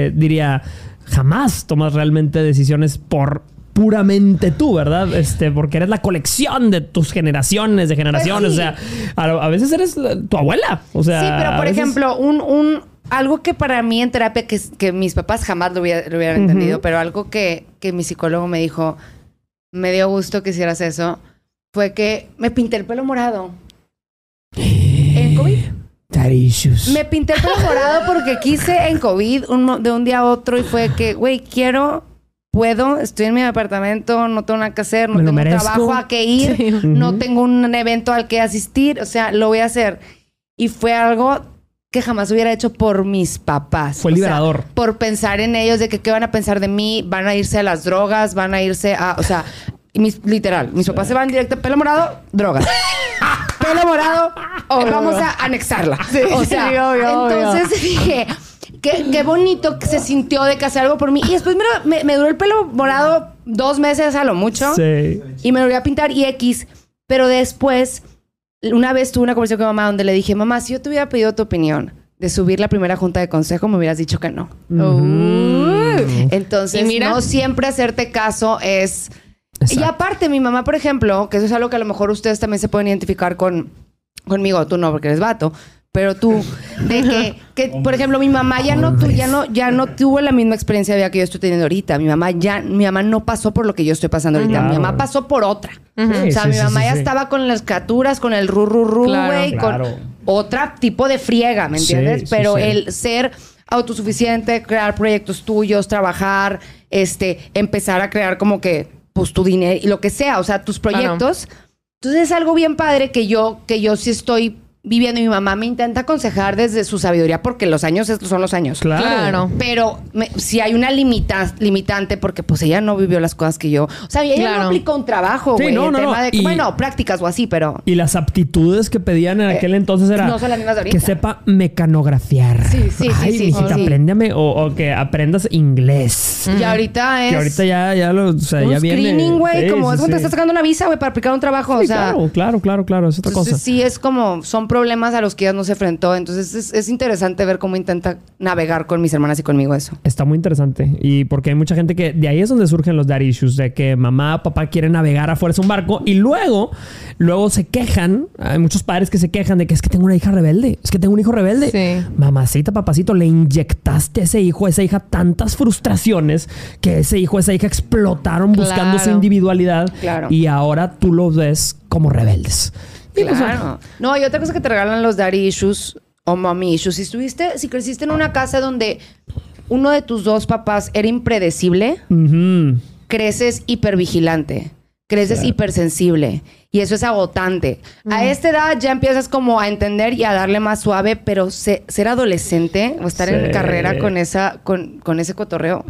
eh, diría, jamás tomas realmente decisiones por puramente tú, ¿verdad? Este, porque eres la colección de tus generaciones, de generaciones. Pues sí. O sea, a, a veces eres la- tu abuela. O sea, Sí, pero por veces- ejemplo, un, un algo que para mí en terapia, que, que mis papás jamás lo, hubiera- lo hubieran Ujú. entendido, pero algo que, que mi psicólogo me dijo, me dio gusto que hicieras eso, fue que me pinté el pelo morado. En COVID. Me pinté el pelo morado porque quise en COVID un de un día a otro y fue que, güey, quiero, puedo, estoy en mi apartamento, no tengo nada que hacer, no Me tengo un trabajo a que ir, Sí. no Ujú. tengo un evento al que asistir, o sea, lo voy a hacer. Y fue algo que jamás hubiera hecho por mis papás. Fue O sea, liberador. por pensar en ellos, de que qué van a pensar de mí, van a irse a las drogas, van a irse a, o sea, mis, literal, mis papás se van directo, pelo morado, drogas. [LAUGHS] pelo morado, o vamos a anexarla. o sea, sí, obvio, obvio. entonces dije, qué, qué bonito que se sintió de que hacer algo por mí. Y después me, me- me duró el pelo morado dos meses a lo mucho. Sí. Y me lo voy a pintar y X. Pero después, una vez tuve una conversación con mi mamá donde le dije, mamá, si yo te hubiera pedido tu opinión de subir la primera junta de consejo, me hubieras dicho que no. Entonces, mira. no siempre hacerte caso es... Y aparte, mi mamá, por ejemplo, que eso es algo que a lo mejor ustedes también se pueden identificar con, conmigo, tú no, porque eres vato, pero tú, de que, que, por ejemplo, mi mamá ya no, tu- ya no, ya no tuvo la misma experiencia de vida que yo estoy teniendo ahorita. Mi mamá ya, mi mamá no pasó por lo que yo estoy pasando ahorita. Mi Claro. mamá pasó por otra. Sí, o sea, sí, mi mamá sí, ya sí. estaba con las caturas, con el ru, ru, ru, Claro. güey, Claro. con otra tipo de friega, ¿me entiendes? sí, Pero sí. el ser autosuficiente, crear proyectos tuyos, trabajar, este, empezar a crear como que, pues tu dinero y lo que sea, o sea, tus Claro. proyectos. Entonces es algo bien padre que yo, que yo sí estoy viviendo y mi mamá me intenta aconsejar desde su sabiduría porque los años estos son los años. Claro. Claro. Pero me- si hay una limita, limitante, porque pues ella no vivió las cosas que yo. O sea, ella Claro. no aplicó un trabajo, Sí, güey. no, el no, tema no. de, Y- bueno, prácticas o así, pero. Y las aptitudes que pedían en aquel entonces era Eh, no son las mismas de ahorita. que sepa mecanografiar. Sí, sí, sí, Ay, sí, mijita, sí. apréndame o, o que aprendas inglés. Y ahorita es. Que ahorita ya, ya lo, o sea, un ya viene. screening, güey. Sí, como sí, es cuando te sí. estás sacando una visa, güey, para aplicar un trabajo. Sí, o sea. claro, claro, claro, claro, es otra cosa. sí es como, son problemas a los que ella no se enfrentó. Entonces es, es interesante ver cómo intenta navegar con mis hermanas y conmigo eso. Está muy interesante. Y porque hay mucha gente que de ahí es donde surgen los daddy issues, de que mamá, papá quieren navegar a fuerza un barco y luego, luego se quejan. Hay muchos padres que se quejan de que es que tengo una hija rebelde, es que tengo un hijo rebelde. Sí. Mamacita, papacito, le inyectaste a ese hijo, a esa hija tantas frustraciones que ese hijo, esa hija explotaron buscando su individualidad Claro. y ahora tú los ves como rebeldes. Pues, Claro. No, y otra cosa que te regalan los daddy issues o mommy issues. Si estuviste, si creciste en una casa donde uno de tus dos papás era impredecible, ujú. creces hipervigilante, creces hipersensible y eso es agotante. A esta edad ya empiezas como a entender y a darle más suave, pero se- ser adolescente o estar en Sí. carrera con esa con, con ese cotorreo.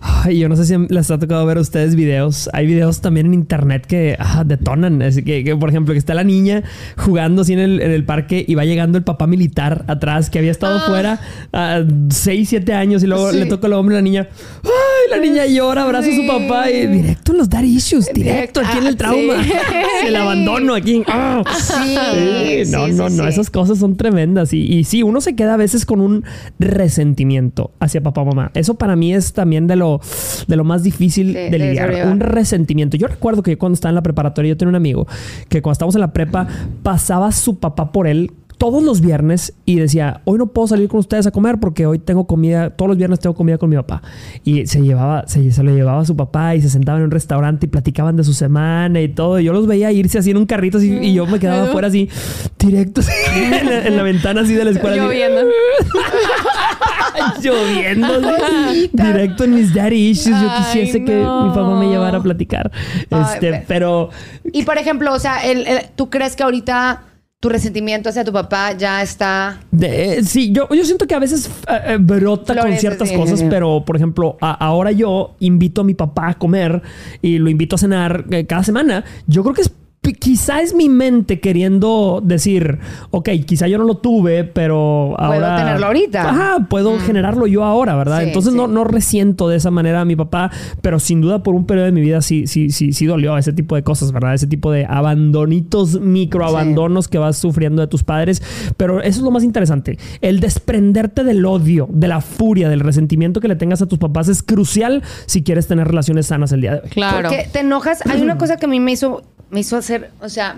Ay, yo no sé si les ha tocado ver a ustedes videos. Hay videos también en internet que ah, detonan. Así que, que, por ejemplo, que está la niña jugando así en el, en el parque y va llegando el papá militar atrás que había estado fuera a 6, 7 años y luego Sí. le toca el hombre a la niña. Ay, la niña llora, abraza a su papá y directo en los daddy issues, directo Directo. aquí en el Ah, trauma. sí. [LAUGHS] El abandono aquí. Ah. Sí, Sí, no, sí, no, no, esas cosas son tremendas. Y, y sí, uno se queda a veces con un resentimiento hacia papá o mamá. Eso para mí es también de lo, de lo más difícil de lidiar. Un resentimiento. Yo recuerdo que cuando estaba en la preparatoria, yo tenía un amigo que cuando estábamos en la prepa, pasaba su papá por él todos los viernes y decía, hoy no puedo salir con ustedes a comer porque hoy tengo comida, todos los viernes tengo comida con mi papá. Y se llevaba, se, se lo llevaba a su papá y se sentaban en un restaurante y platicaban de su semana y todo. Y yo los veía irse así en un carrito así, y yo me quedaba afuera así, directo así, [LAUGHS] en, la, en la ventana así de la escuela. Lloviendo. [LAUGHS] Lloviendo. directo en mis daddy issues. Yo Ay, quisiese que mi papá me llevara a platicar. Ay, Este, ve- pero Y por ejemplo, o sea, el- el- ¿tú crees que ahorita tu resentimiento hacia tu papá ya está de- sí, yo, yo siento que a veces eh, eh, brota con ciertas sí. cosas, pero por ejemplo, a- ahora yo invito a mi papá a comer y lo invito a cenar eh, cada semana. Yo creo que es quizá es mi mente queriendo decir, ok, quizá yo no lo tuve, pero ahora... tenerlo ahorita. Ajá, puedo generarlo yo ahora, ¿verdad? Sí, Entonces sí. No, no resiento de esa manera a mi papá, pero sin duda por un periodo de mi vida sí, sí, sí, sí dolió ese tipo de cosas, ¿verdad? Ese tipo de abandonitos, microabandonos que vas sufriendo de tus padres. Pero eso es lo más interesante. El desprenderte del odio, de la furia, del resentimiento que le tengas a tus papás es crucial si quieres tener relaciones sanas el día de hoy. Claro. Porque te enojas. Hay una cosa que a mí me hizo, me hizo hacer, o sea,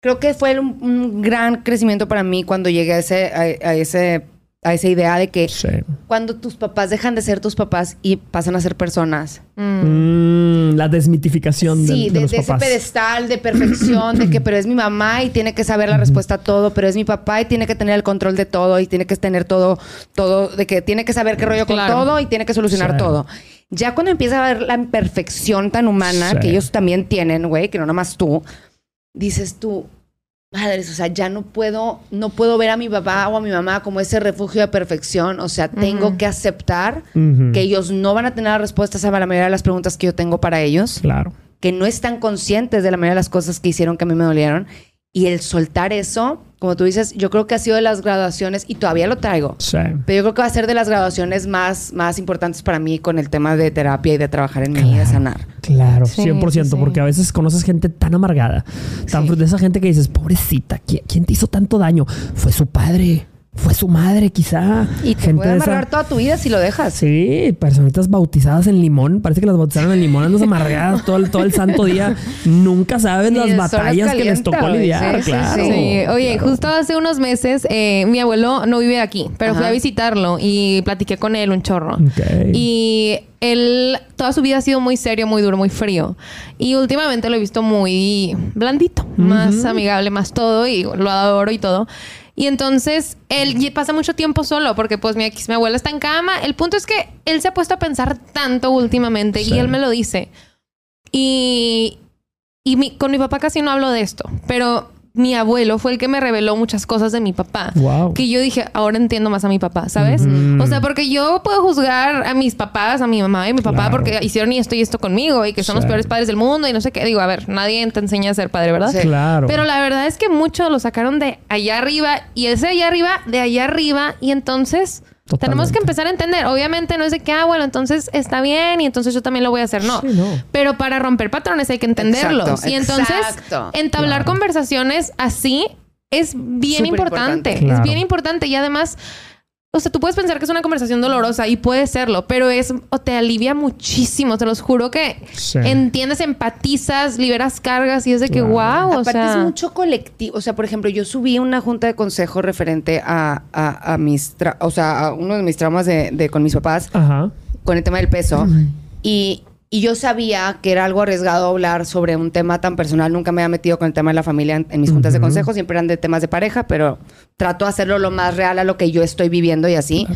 creo que fue un, un gran crecimiento para mí cuando llegué a ese, a, a ese, a esa idea de que Sí. cuando tus papás dejan de ser tus papás y pasan a ser personas. Mm, la desmitificación Sí, de, de, de los de ese pedestal de perfección, de que pero es mi mamá y tiene que saber la respuesta a todo, pero es mi papá y tiene que tener el control de todo y tiene que tener todo, todo, de que tiene que saber qué rollo con todo y tiene que solucionar Sí. todo. Ya cuando empieza a ver la imperfección tan humana Sí. que ellos también tienen, güey, que no nada más tú, dices tú, madres, o sea, ya no puedo, no puedo ver a mi papá o a mi mamá como ese refugio de perfección. O sea, tengo que aceptar que ellos no van a tener las respuestas a la mayoría de las preguntas que yo tengo para ellos Claro. que no están conscientes de la mayoría de las cosas que hicieron que a mí me dolieron. Y el soltar eso, como tú dices, yo creo que ha sido de las graduaciones y todavía lo traigo. Sí. Pero yo creo que va a ser de las graduaciones más, más importantes para mí con el tema de terapia y de trabajar en mí y de sanar. Claro, Sí, 100%, sí, sí. porque a veces conoces gente tan amargada, tan de esa gente que dices, pobrecita, ¿quién, quién te hizo tanto daño? Fue su padre, fue su madre, quizá. Y te gente puede esa- amargar toda tu vida si lo dejas. Sí, personitas bautizadas en limón. Parece que las bautizaron en limón, andas amargadas todo el, todo el santo día. Nunca sabes Ni las batallas que les tocó lidiar, Sí, claro. sí. Sí, oye, Claro. justo hace unos meses eh, mi abuelo no vive aquí, pero fui a visitarlo y platiqué con él un chorro. Y él toda su vida ha sido muy serio, muy duro, muy frío. Y últimamente lo he visto muy blandito, más amigable, más todo y lo adoro y todo. Y entonces él pasa mucho tiempo solo porque pues mi, mi abuela está en cama. El punto es que él se ha puesto a pensar tanto últimamente Sí. y él me lo dice. Y, y mi- con mi papá casi no hablo de esto, pero mi abuelo fue el que me reveló muchas cosas de mi papá. Wow. Que yo dije, ahora entiendo más a mi papá, ¿sabes? O sea, porque yo puedo juzgar a mis papás, a mi mamá y a mi papá Claro. porque hicieron esto y esto conmigo y que son los peores padres del mundo y no sé qué. Digo, a ver, nadie te enseña a ser padre, ¿verdad? Sí. Claro. Pero la verdad es que muchos lo sacaron de allá arriba y ese allá arriba de allá arriba y entonces tenemos que empezar a entender. Obviamente no es de que, ah, bueno, entonces está bien y entonces yo también lo voy a hacer. No. Sí, no. Pero para romper patrones hay que entenderlos. Exacto, y entonces exacto. entablar Claro. conversaciones así es bien Súper importante. importante. Claro. Es bien importante y además... O sea, tú puedes pensar que es una conversación dolorosa y puede serlo, pero es o te alivia muchísimo, te los juro que Sí. entiendes, empatizas, liberas cargas y es de que wow, o Aparte sea, es mucho colectivo. O sea, por ejemplo, yo subí una junta de consejo referente a, a- a mis... tra- o sea, a uno de mis traumas de, de- con mis papás Ajá. con el tema del peso. Y, y yo sabía que era algo arriesgado hablar sobre un tema tan personal. Nunca me había metido con el tema de la familia en, en mis juntas de consejo. Siempre eran de temas de pareja, pero trato de hacerlo lo más real a lo que yo estoy viviendo y así.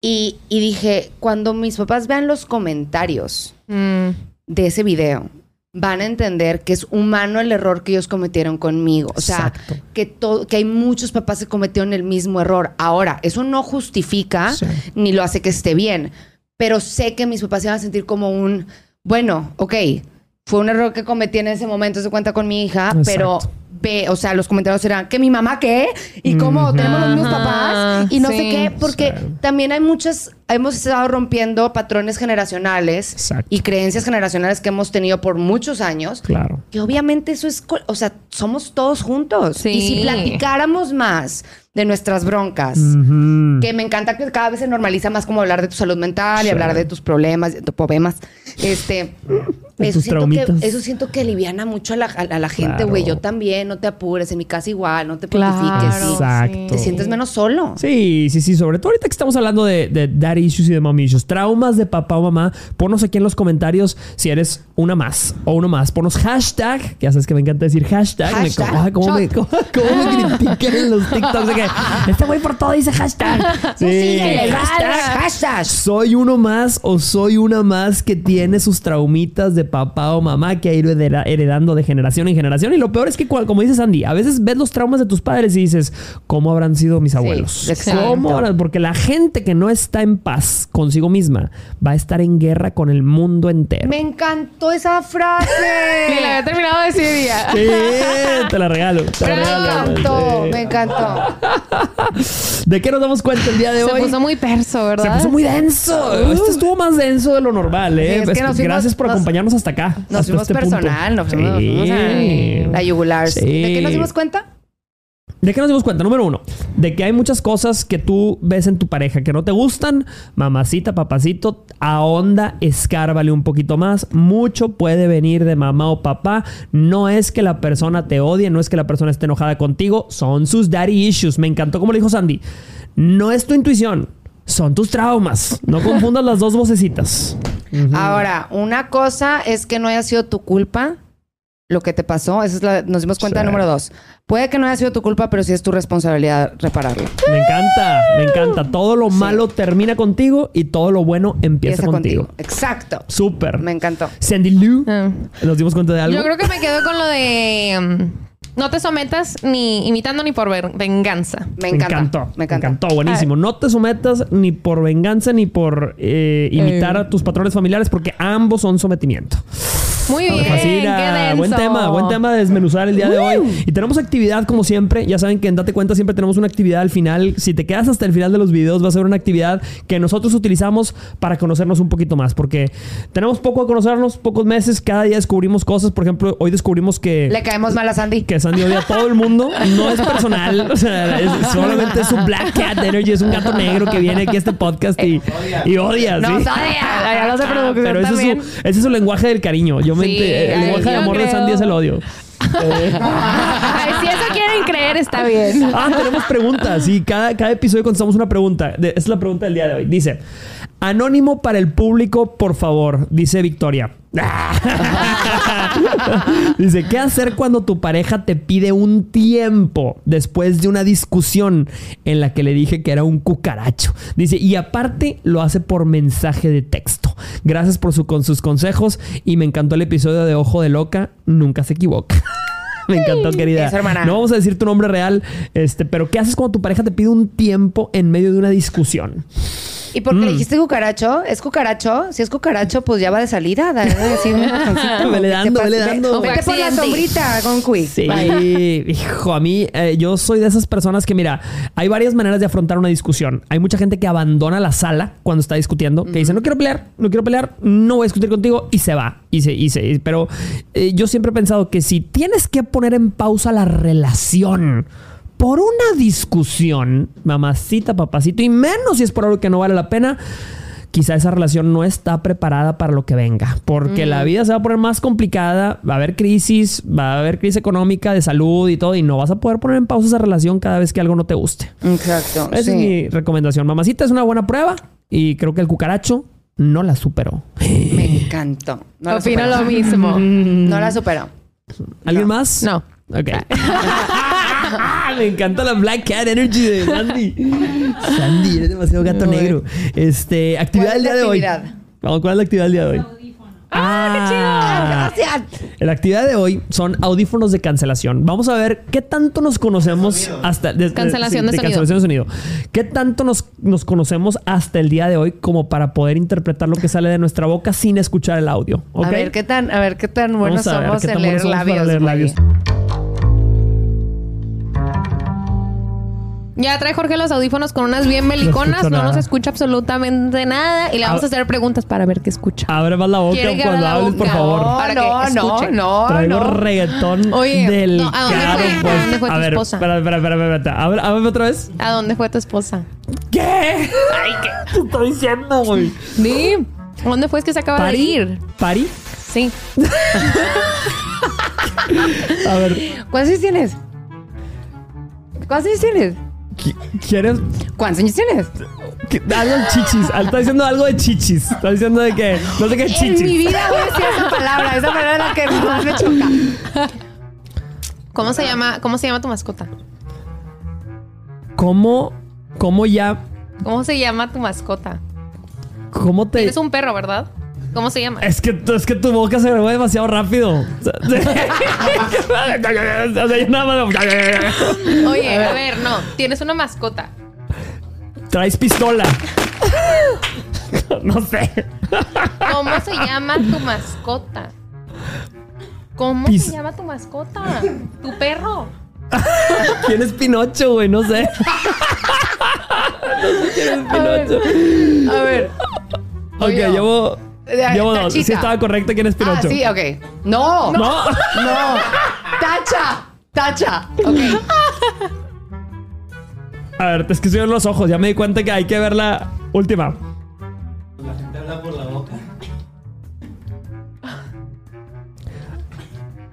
Y, y dije, cuando mis papás vean los comentarios mm, de ese video, van a entender que es humano el error que ellos cometieron conmigo. O sea, Exacto. que, que hay muchos papás que cometieron el mismo error. Ahora, eso no justifica Sí. ni lo hace que esté bien, pero sé que mis papás se van a sentir como un, bueno, ok, fue un error que cometí en ese momento, se cuenta con mi hija, pero. Ve, o sea, los comentarios eran, ¿que mi mamá qué? Y cómo tenemos los mismos papás y no sé qué, porque Sí. también hay muchas, hemos estado rompiendo patrones generacionales Exacto. y creencias generacionales que hemos tenido por muchos años. Claro. Que obviamente eso es, o sea, somos todos juntos. Sí. Y si platicáramos más de nuestras broncas, que me encanta que cada vez se normaliza más como hablar de tu salud mental y hablar de tus problemas, de tus problemas. Este, eso, tus siento que, eso siento que aliviana mucho a la, a, a la gente, Claro. güey. Yo también, no te apures, en mi casa igual, no te Claro. sí. Exacto. Te sientes menos solo. Sí, sí, sí. Sobre todo ahorita que estamos hablando de, de daddy issues y de mommy issues. Traumas de papá o mamá. Ponnos aquí en los comentarios si eres una más o uno más. Ponnos hashtag. que Ya sabes que me encanta decir hashtag. Hashtag. ah, ¿Cómo, me, cómo, [LAUGHS] cómo me critican en los TikToks? De que este güey por todo dice hashtag. Sí, síguele, hashtag. hashtag. ¿Soy uno más o soy una más que tiene sus traumitas de papá o mamá que ha ido hereda- heredando de generación en generación? Y lo peor es que, cua- como dice Sandy, a veces ves los traumas de tus padres y dices, ¿cómo habrán sido mis abuelos? exacto. ¿Cómo habrán? Porque la gente que no está en paz consigo misma va a estar en guerra con el mundo entero. Me encantó esa frase. [LAUGHS] Ni la había terminado de decir ya. Sí, te la regalo. te la me regalo. encantó, Sí. me encantó. ¿De qué nos damos cuenta el día de Se hoy? puso muy perso, ¿verdad? Se puso muy denso. Este estuvo más denso de lo normal, ¿eh? Sí, es que Es- nos fuimos- Gracias por nos- acompañarnos hasta acá. Nos hasta fuimos este punto. personal, nos fuimos, nos Sí. fuimos a la yugular. ¿De qué nos dimos cuenta? ¿De qué nos dimos cuenta? Número uno, de que hay muchas cosas que tú ves en tu pareja que no te gustan. Mamacita, papacito, ahonda, escárbale un poquito más. Mucho puede venir de mamá o papá. No es que la persona te odie, no es que la persona esté enojada contigo. Son sus daddy issues. Me encantó como le dijo Sandy. No es tu intuición, son tus traumas. No confundas las dos vocecitas. [LAUGHS] Ahora, una cosa es que no haya sido tu culpa lo que te pasó. Esa es la, nos dimos cuenta Sí. número dos. Puede que no haya sido tu culpa, pero sí es tu responsabilidad repararlo. Me encanta, me encanta. Todo lo malo termina contigo y todo lo bueno empieza, Empieza contigo. contigo. Exacto. Súper. Me encantó. Sandy Lou, Ah. ¿nos dimos cuenta de algo? Yo creo que me quedo con lo de um, no te sometas ni imitando ni por venganza. Me encanta. encantó. Me encantó. encantó. Buenísimo. No te sometas ni por venganza ni por eh, imitar Eh. a tus patrones familiares porque ambos son sometimiento. Muy bien, qué denso. Buen tema, buen tema de desmenuzar el día de hoy. Y tenemos actividad como siempre. Ya saben que en Date Cuenta siempre tenemos una actividad al final. Si te quedas hasta el final de los videos, va a ser una actividad que nosotros utilizamos para conocernos un poquito más. Porque tenemos poco a conocernos, pocos meses. Cada día descubrimos cosas. Por ejemplo, hoy descubrimos que Le caemos mal a Sandy. que Sandy odia a todo el mundo. No es personal. O sea, es- solamente es un Black Cat Energy. Es un gato negro que viene aquí a este podcast y, y odia. Nos ¿sí? odia. Ya lo sé, producción Pero ese es, su, ese es su lenguaje del cariño. Yo me ente- el ay, lenguaje de amor de. Sandy es el odio. Ay, si eso quieren creer, está bien. Ah, tenemos preguntas. Y cada, cada episodio contestamos una pregunta. De- esa es la pregunta del día de hoy. Dice: Anónimo para el público, por favor. Dice Victoria. [LAUGHS] Dice: ¿Qué hacer cuando tu pareja te pide un tiempo después de una discusión en la que le dije que era un cucaracho? Dice: Y aparte lo hace por mensaje de texto. Gracias por su, con sus consejos y me encantó el episodio de Ojo de Loca. Nunca se equivoca. [LAUGHS] Me encantó, querida. No vamos a decir tu nombre real, este, pero ¿qué haces cuando tu pareja te pide un tiempo en medio de una discusión? ¿Y por qué Mm. le dijiste cucaracho? ¿Es cucaracho? Si es cucaracho, pues ya va de salida. Dale, así un [LAUGHS] botoncito. Vele ¿Qué te dando, vele Ve- dando. Vete por la sombrita, Gonqui. Sí, [LAUGHS] hijo, a mí, eh, yo soy de esas personas que, mira, hay varias maneras de afrontar una discusión. Hay mucha gente que abandona la sala cuando está discutiendo, que dice, no quiero pelear, no quiero pelear, no voy a discutir contigo, y se va. Y se, y se, pero eh, yo siempre he pensado que si tienes que poner en pausa la relación por una discusión, mamacita, papacito, y menos si es por algo que no vale la pena, quizá esa relación no está preparada para lo que venga, porque la vida se va a poner más complicada, va a haber crisis, va a haber crisis económica, de salud y todo, y no vas a poder poner en pausa esa relación cada vez que algo no te guste. Exacto. Esa sí. es mi recomendación. Mamacita es una buena prueba y creo que el cucaracho no la superó. Me encantó. No Opino lo mismo. No la superó. ¿Alguien No. más? No. Ok. [LAUGHS] Me encanta la Black Cat Energy de Sandy. Sandy, eres demasiado gato Muy. negro. Este, actividad ¿Cuál del es día la de hoy. actividad? Vamos, ¿cuál es la actividad del día de hoy? Ah, Gracias. La actividad de hoy son audífonos de cancelación. Vamos a ver qué tanto nos conocemos hasta de, Cancelación de cancelación de sonido. ¿Qué tanto nos, nos conocemos hasta el día de hoy como para poder interpretar lo que sale de nuestra boca sin escuchar el audio? A ver qué tan, a ver qué tan buenos somos qué en leer labios. leer labios. Ya trae Jorge los audífonos con unas bien beliconas, escucho no, nos escucha absolutamente nada y le vamos A- a hacer preguntas para ver qué escucha. Abre más la boca cuando la hables, por favor. No, Para que no, no, no, Traigo no. reggaetón Oye, del no, ¿a dónde caro, fue? pues. ¿A dónde fue tu a ver, esposa? Espera, espera, espera, espera. espera. A ver, a ver otra vez. ¿A dónde fue tu esposa? ¿Qué? Ay, ¿qué te estoy diciendo, güey? Di. ¿A ¿Dónde fue? Es que se acaba de ir. ¿Pari? Sí. [LAUGHS] A ver, ¿Cuántos años tienes? ¿Cuántos años tienes? ¿Qui- ¿quieres ¿Cuántos años tienes? algo de chichis? Está diciendo algo de chichis. Está diciendo de que no sé qué En mi chichis. vida voy a decir esa palabra. Esa palabra es la que más me choca. ¿Cómo se llama, cómo se llama tu mascota? ¿Cómo, cómo ya, ¿Cómo se llama tu mascota? cómo te... Tienes un perro, ¿verdad? ¿Cómo se llama? Es que, tu- es que tu boca se mueve demasiado rápido. O sea, o sea, yo nada más... Oye, a ver, no. Tienes una mascota. Traes pistola. no sé. ¿Cómo se llama tu mascota? ¿Cómo Pis- se llama tu mascota? Tu perro. ¿Quién es Pinocho, güey? No sé. [LAUGHS] no sé quién es Pinocho. A ver. Ok, Oye. llevo. Eh, Llevo dos. tachita. Sí estaba correcto quién es Ah, Pinocho. sí, ok. No. No. No. Tacha. Tacha. Ok. A ver, es que los ojos. Ya me di cuenta que hay que ver la última. La gente habla por la boca.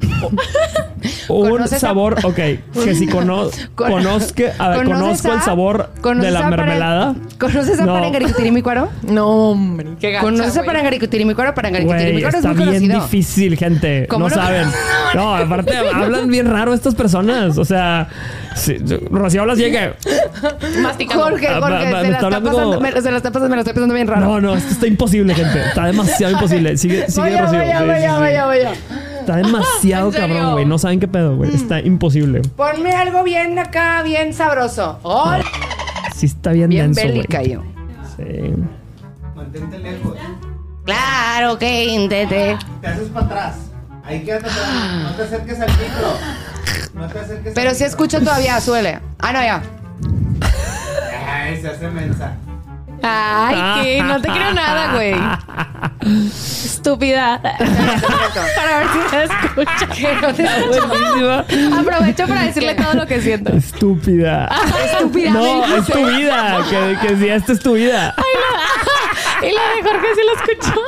[LAUGHS] Un ¿Conoces a- sabor, [LAUGHS] ok. Que si cono Con- conozca, a ver, ¿Conoces conozco el sabor ¿Conoces de la mermelada. ¿Conoces a No. Parangaricutirimícuaro? [LAUGHS] No, hombre. Qué gacha, ¿Conoces a? Güey, Parangaricutirimícuaro es está muy bien conocido. difícil, gente. ¿Cómo No no? saben. [LAUGHS] No, aparte hablan bien raro estas personas. O sea, sí, Rocío habla así de que. Masticando. Jorge, Ah, Jorge, se, me la está pasando, como- me, se la está pasando, me la estoy pasando bien raro. No, no, esto está imposible, gente. Está demasiado imposible. Sigue, sigue vaya, Rocío. vaya, Sí, sí, vaya, sí. vaya, vaya. Está [LAUGHS] demasiado cabrón, güey. No saben qué pedo, güey. Está imposible. Ponme algo bien acá, bien sabroso. ¡Hola! Sí está bien, Bien denso, güey. bélica yo. Sí. Mantente lejos. Claro que intenté. Te haces para atrás. Ahí quédate atrás. No te acerques al micro. No te acerques Pero al si micro. escucho todavía, suele. Ah, no, ya. Ay, se hace mensa. Ay, que no te creo nada, güey. [LAUGHS] Estúpida. [LAUGHS] para ver si me escucha. Que no te escucho. Buenísima. Aprovecho para decirle todo lo que siento. Estúpida. Estúpida. No, es tu vida. Que, que si esta es tu vida. Y la de Jorge sí lo escuchó.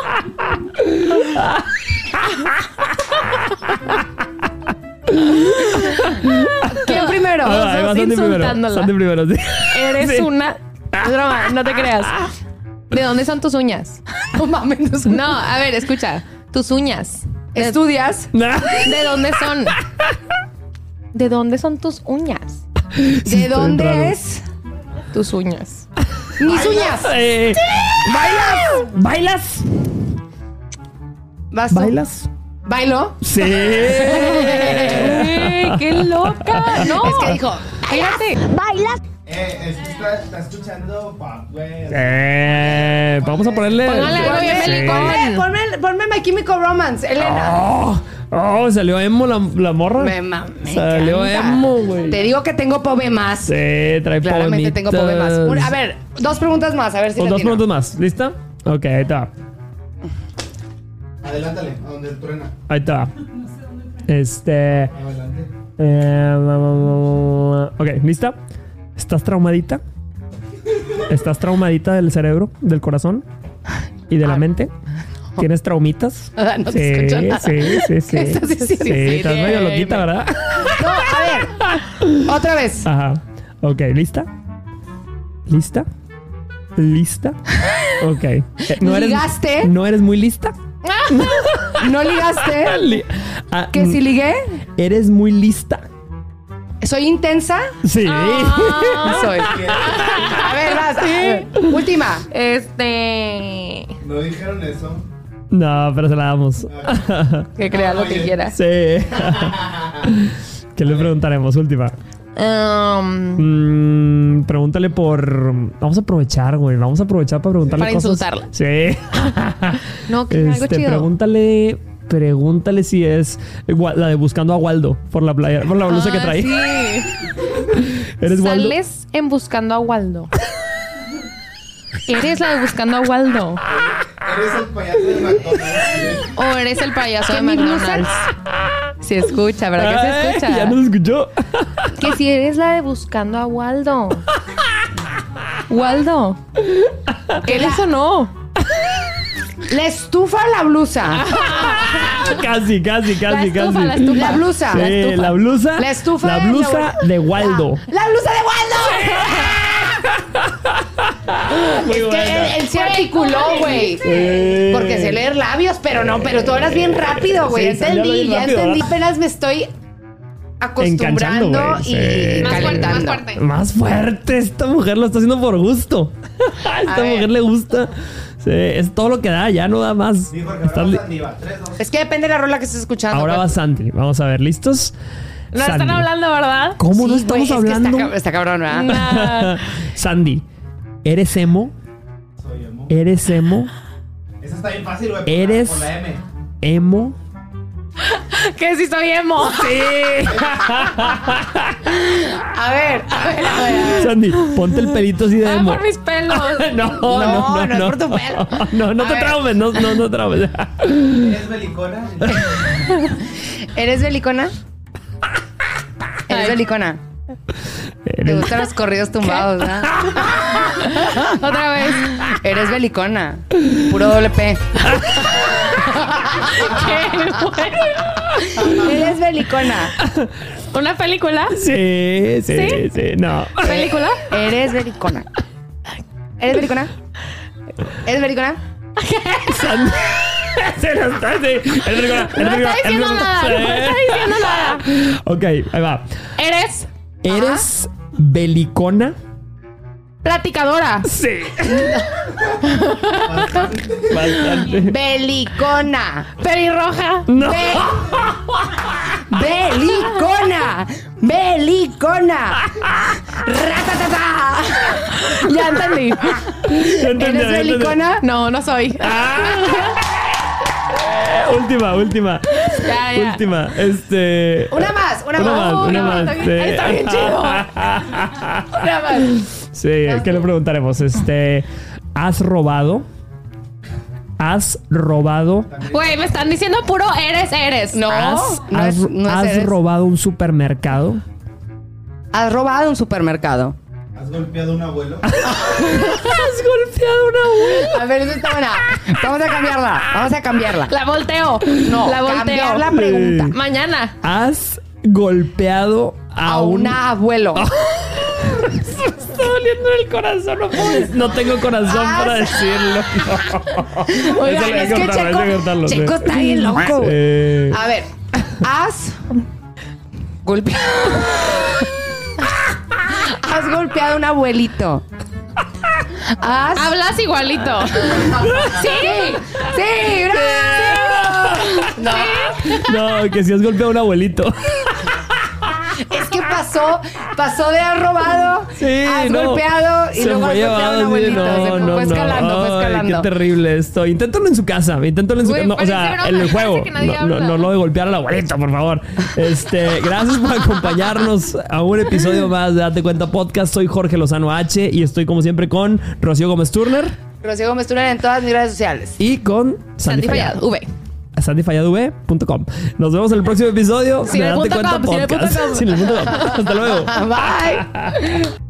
[LAUGHS] ¿Quién primero? Ah, va dos primero. insultándola. Sandy primero, sí. Eres Sí. una. Es broma, no te creas. ¿De dónde son tus uñas? No mames, no. No, a ver, escucha. Tus uñas. ¿De, ¿Estudias? De dónde son? ¿De dónde son tus uñas? ¿De dónde es? Tus uñas. Mis uñas. Eh, ¿Bailas? ¿Bailas? Vas tú. ¿Bailas? ¿Bailo? Sí. [LAUGHS] ¡Ey, ¡Qué loca! No. Es que dijo, Fíjate. Eh, es que está, está escuchando pop, güey. Eh, vamos a ponerle. Póngale algo bien Sí. belicón. ponme, ponme, ponme My Chemical Romance, Elena. Oh, oh, salió emo la, la morra. Me, ma- me Salió encanta. emo, güey. Te digo que tengo poemas. Sí, trae Claramente tengo poemitas. poemas. Un- a ver, dos preguntas más, a ver si O le dos minutos más. ¿Lista? Ok, ahí está. Adelántale, a donde truena. Ahí está. [LAUGHS] Este. Adelante. eh, ok, ¿lista? ¿Estás traumadita? ¿Estás traumadita del cerebro, del corazón y de la mente? ¿Tienes traumitas? Ah, no te sí, escucho nada. sí, sí, sí. [LAUGHS] Sí, estás medio loquita, ¿verdad? No, a ver. Otra vez. Ajá. Ok, ¿lista? ¿Lista? ¿Lista? Ok. Eh, ¿Ligaste? ¿No eres muy lista? [LAUGHS] ¿No ligaste? [LAUGHS] Li- ah, ¿Que si ligué? ¿Eres muy lista? ¿Soy intensa? Sí. [LAUGHS] Soy. A ver, vas. a ver. Última. Este. No dijeron eso. No, pero se la damos. [LAUGHS] Que crea lo que quiera. Sí. [LAUGHS] ¿Qué le preguntaremos? Última. um, Mm, pregúntale por. Vamos a aprovechar, güey. Vamos a aprovechar para preguntarle Para cosas. insultarla. Sí. no, que algo Este, chido. pregúntale. Pregúntale si es igual- la de buscando a Waldo por la playa, por la blusa que Ah, trae. sí. [LAUGHS] ¿Eres Waldo? Sales en Buscando a Waldo. ¿Eres la de Buscando a Waldo? Eres el payaso de McDonald's. ¿O eres el payaso de. McDonald's? Se escucha, ¿verdad que se escucha? Ya no escuchó. [LAUGHS] Que si eres la de Buscando a Waldo. [LAUGHS] Waldo. ¿Eres o no? La estufa o la blusa. [LAUGHS] casi, casi, casi, estufa, casi. la estufa. La blusa. Sí, La estufa. la blusa. La estufa La blusa de Waldo. La blusa de Waldo. [LAUGHS] Muy Es que él, él se articuló, güey. Sí. Porque sé leer labios, pero no, pero tú eras bien rápido, güey. Sí, entendí, ya rápido, entendí. ¿verdad? Apenas me estoy acostumbrando y sí. Más fuerte, más calentando. fuerte. Más fuerte. Esta mujer lo está haciendo por gusto. [LAUGHS] A esta ver. mujer le gusta. Sí, es todo lo que da, ya no da más. Sí, porque Estás ahora li- vas a Andiva. 3, 2. Es que depende de la rola que estés escuchando. Ahora va. Sandy. Vamos a ver, ¿listos? No están hablando, ¿verdad? ¿Cómo no estamos güey, es que hablando? está, cab- está cabrón, ¿verdad? Nah. [LAUGHS] Sandy, ¿eres emo? Soy emo. ¿Eres emo? Esa está bien fácil, güey. por la- Eres- Por la M. ¿Emo? [LAUGHS] que si soy emo. Sí. [LAUGHS] A ver, a ver, a ver. Sandy, ponte el pelito así de Ah, emo. por mis pelos. [LAUGHS] No, no, no, no es por tu pelo. No, no A te ver. traumes, no, no, no traumes. ¿Eres belicona? ¿Eres belicona? ¿Eres belicona? ¿Te gustan los corridos tumbados, ¿verdad? [LAUGHS] Otra vez. Eres belicona. Puro doble P. [LAUGHS] Eres belicona. ¿Una película? Sí, sí, sí, ¿Sí? no. ¿Película? Eres belicona. ¿Eres belicona? ¿Eres belicona? [LAUGHS] Se lo está, el No está diciendo nada. No está diciendo nada. Ok, ahí va. ¿Eres ¿Eres belicona? platicadora? Sí. Bastante. Belicona. ¿Pelirroja? No. [LAUGHS] Belicona. Belicona. Ratatata. Ya entendí. Ya entendí, ¿Eres ya entendí. belicona? No, no soy. Ah. Última, última. Ya, ya. Última. Este. Una más, una, Una más, una más. está bien- sí. está bien chido. [LAUGHS] Una más. Sí, ¿qué le preguntaremos? Este. ¿Has robado? ¿Has robado? Güey, me están diciendo puro eres, eres. No, ¿Has, no has- es, no es has eres. robado un supermercado? Has robado un supermercado. ¿Has golpeado a un abuelo? [LAUGHS] ¿Has golpeado una abuela? A ver, esa está buena. Vamos a cambiarla. Vamos a cambiarla. La volteo. No, la volteo. cambiar la pregunta. Sí. Mañana. ¿Has golpeado a, A un un abuelo. [LAUGHS] Está doliendo el corazón, no No tengo corazón Ah, para sí. decirlo. [LAUGHS] Oigan, Eso lo hay es que cortarlo, Checo, que cortarlo, sí. Checo está bien loco. Eh, A ver, has golpeado. Has golpeado a un abuelito. Has. Hablas igualito. [LAUGHS] Sí, sí, bravo. No, No, que si has golpeado a un abuelito. [LAUGHS] pasó, pasó de has robado, Sí, has no. golpeado y Se luego has golpeado a un abuelito. no, Se fue, no, fue no. escalando, fue Ay, escalando. Qué terrible esto. Inténtalo en su casa. Inténtalo en su casa. No, o sea, broma, en el juego. No, no, habla. no lo de golpear al abuelito, por favor. Este, gracias por acompañarnos a un episodio más de Date Cuenta Podcast. Soy Jorge Lozano H y estoy como siempre con Rocío Gómez Turner Rocío Gómez Turner en todas mis redes sociales. y con Sandy, Sandy. Fallado, V. sandyfalladv.com. Nos vemos en el próximo episodio Sin de el Date punto Cuenta com, sin el punto Podcast. com. [LAUGHS] Sin el punto com. Hasta luego. [LAUGHS] Bye. [LAUGHS]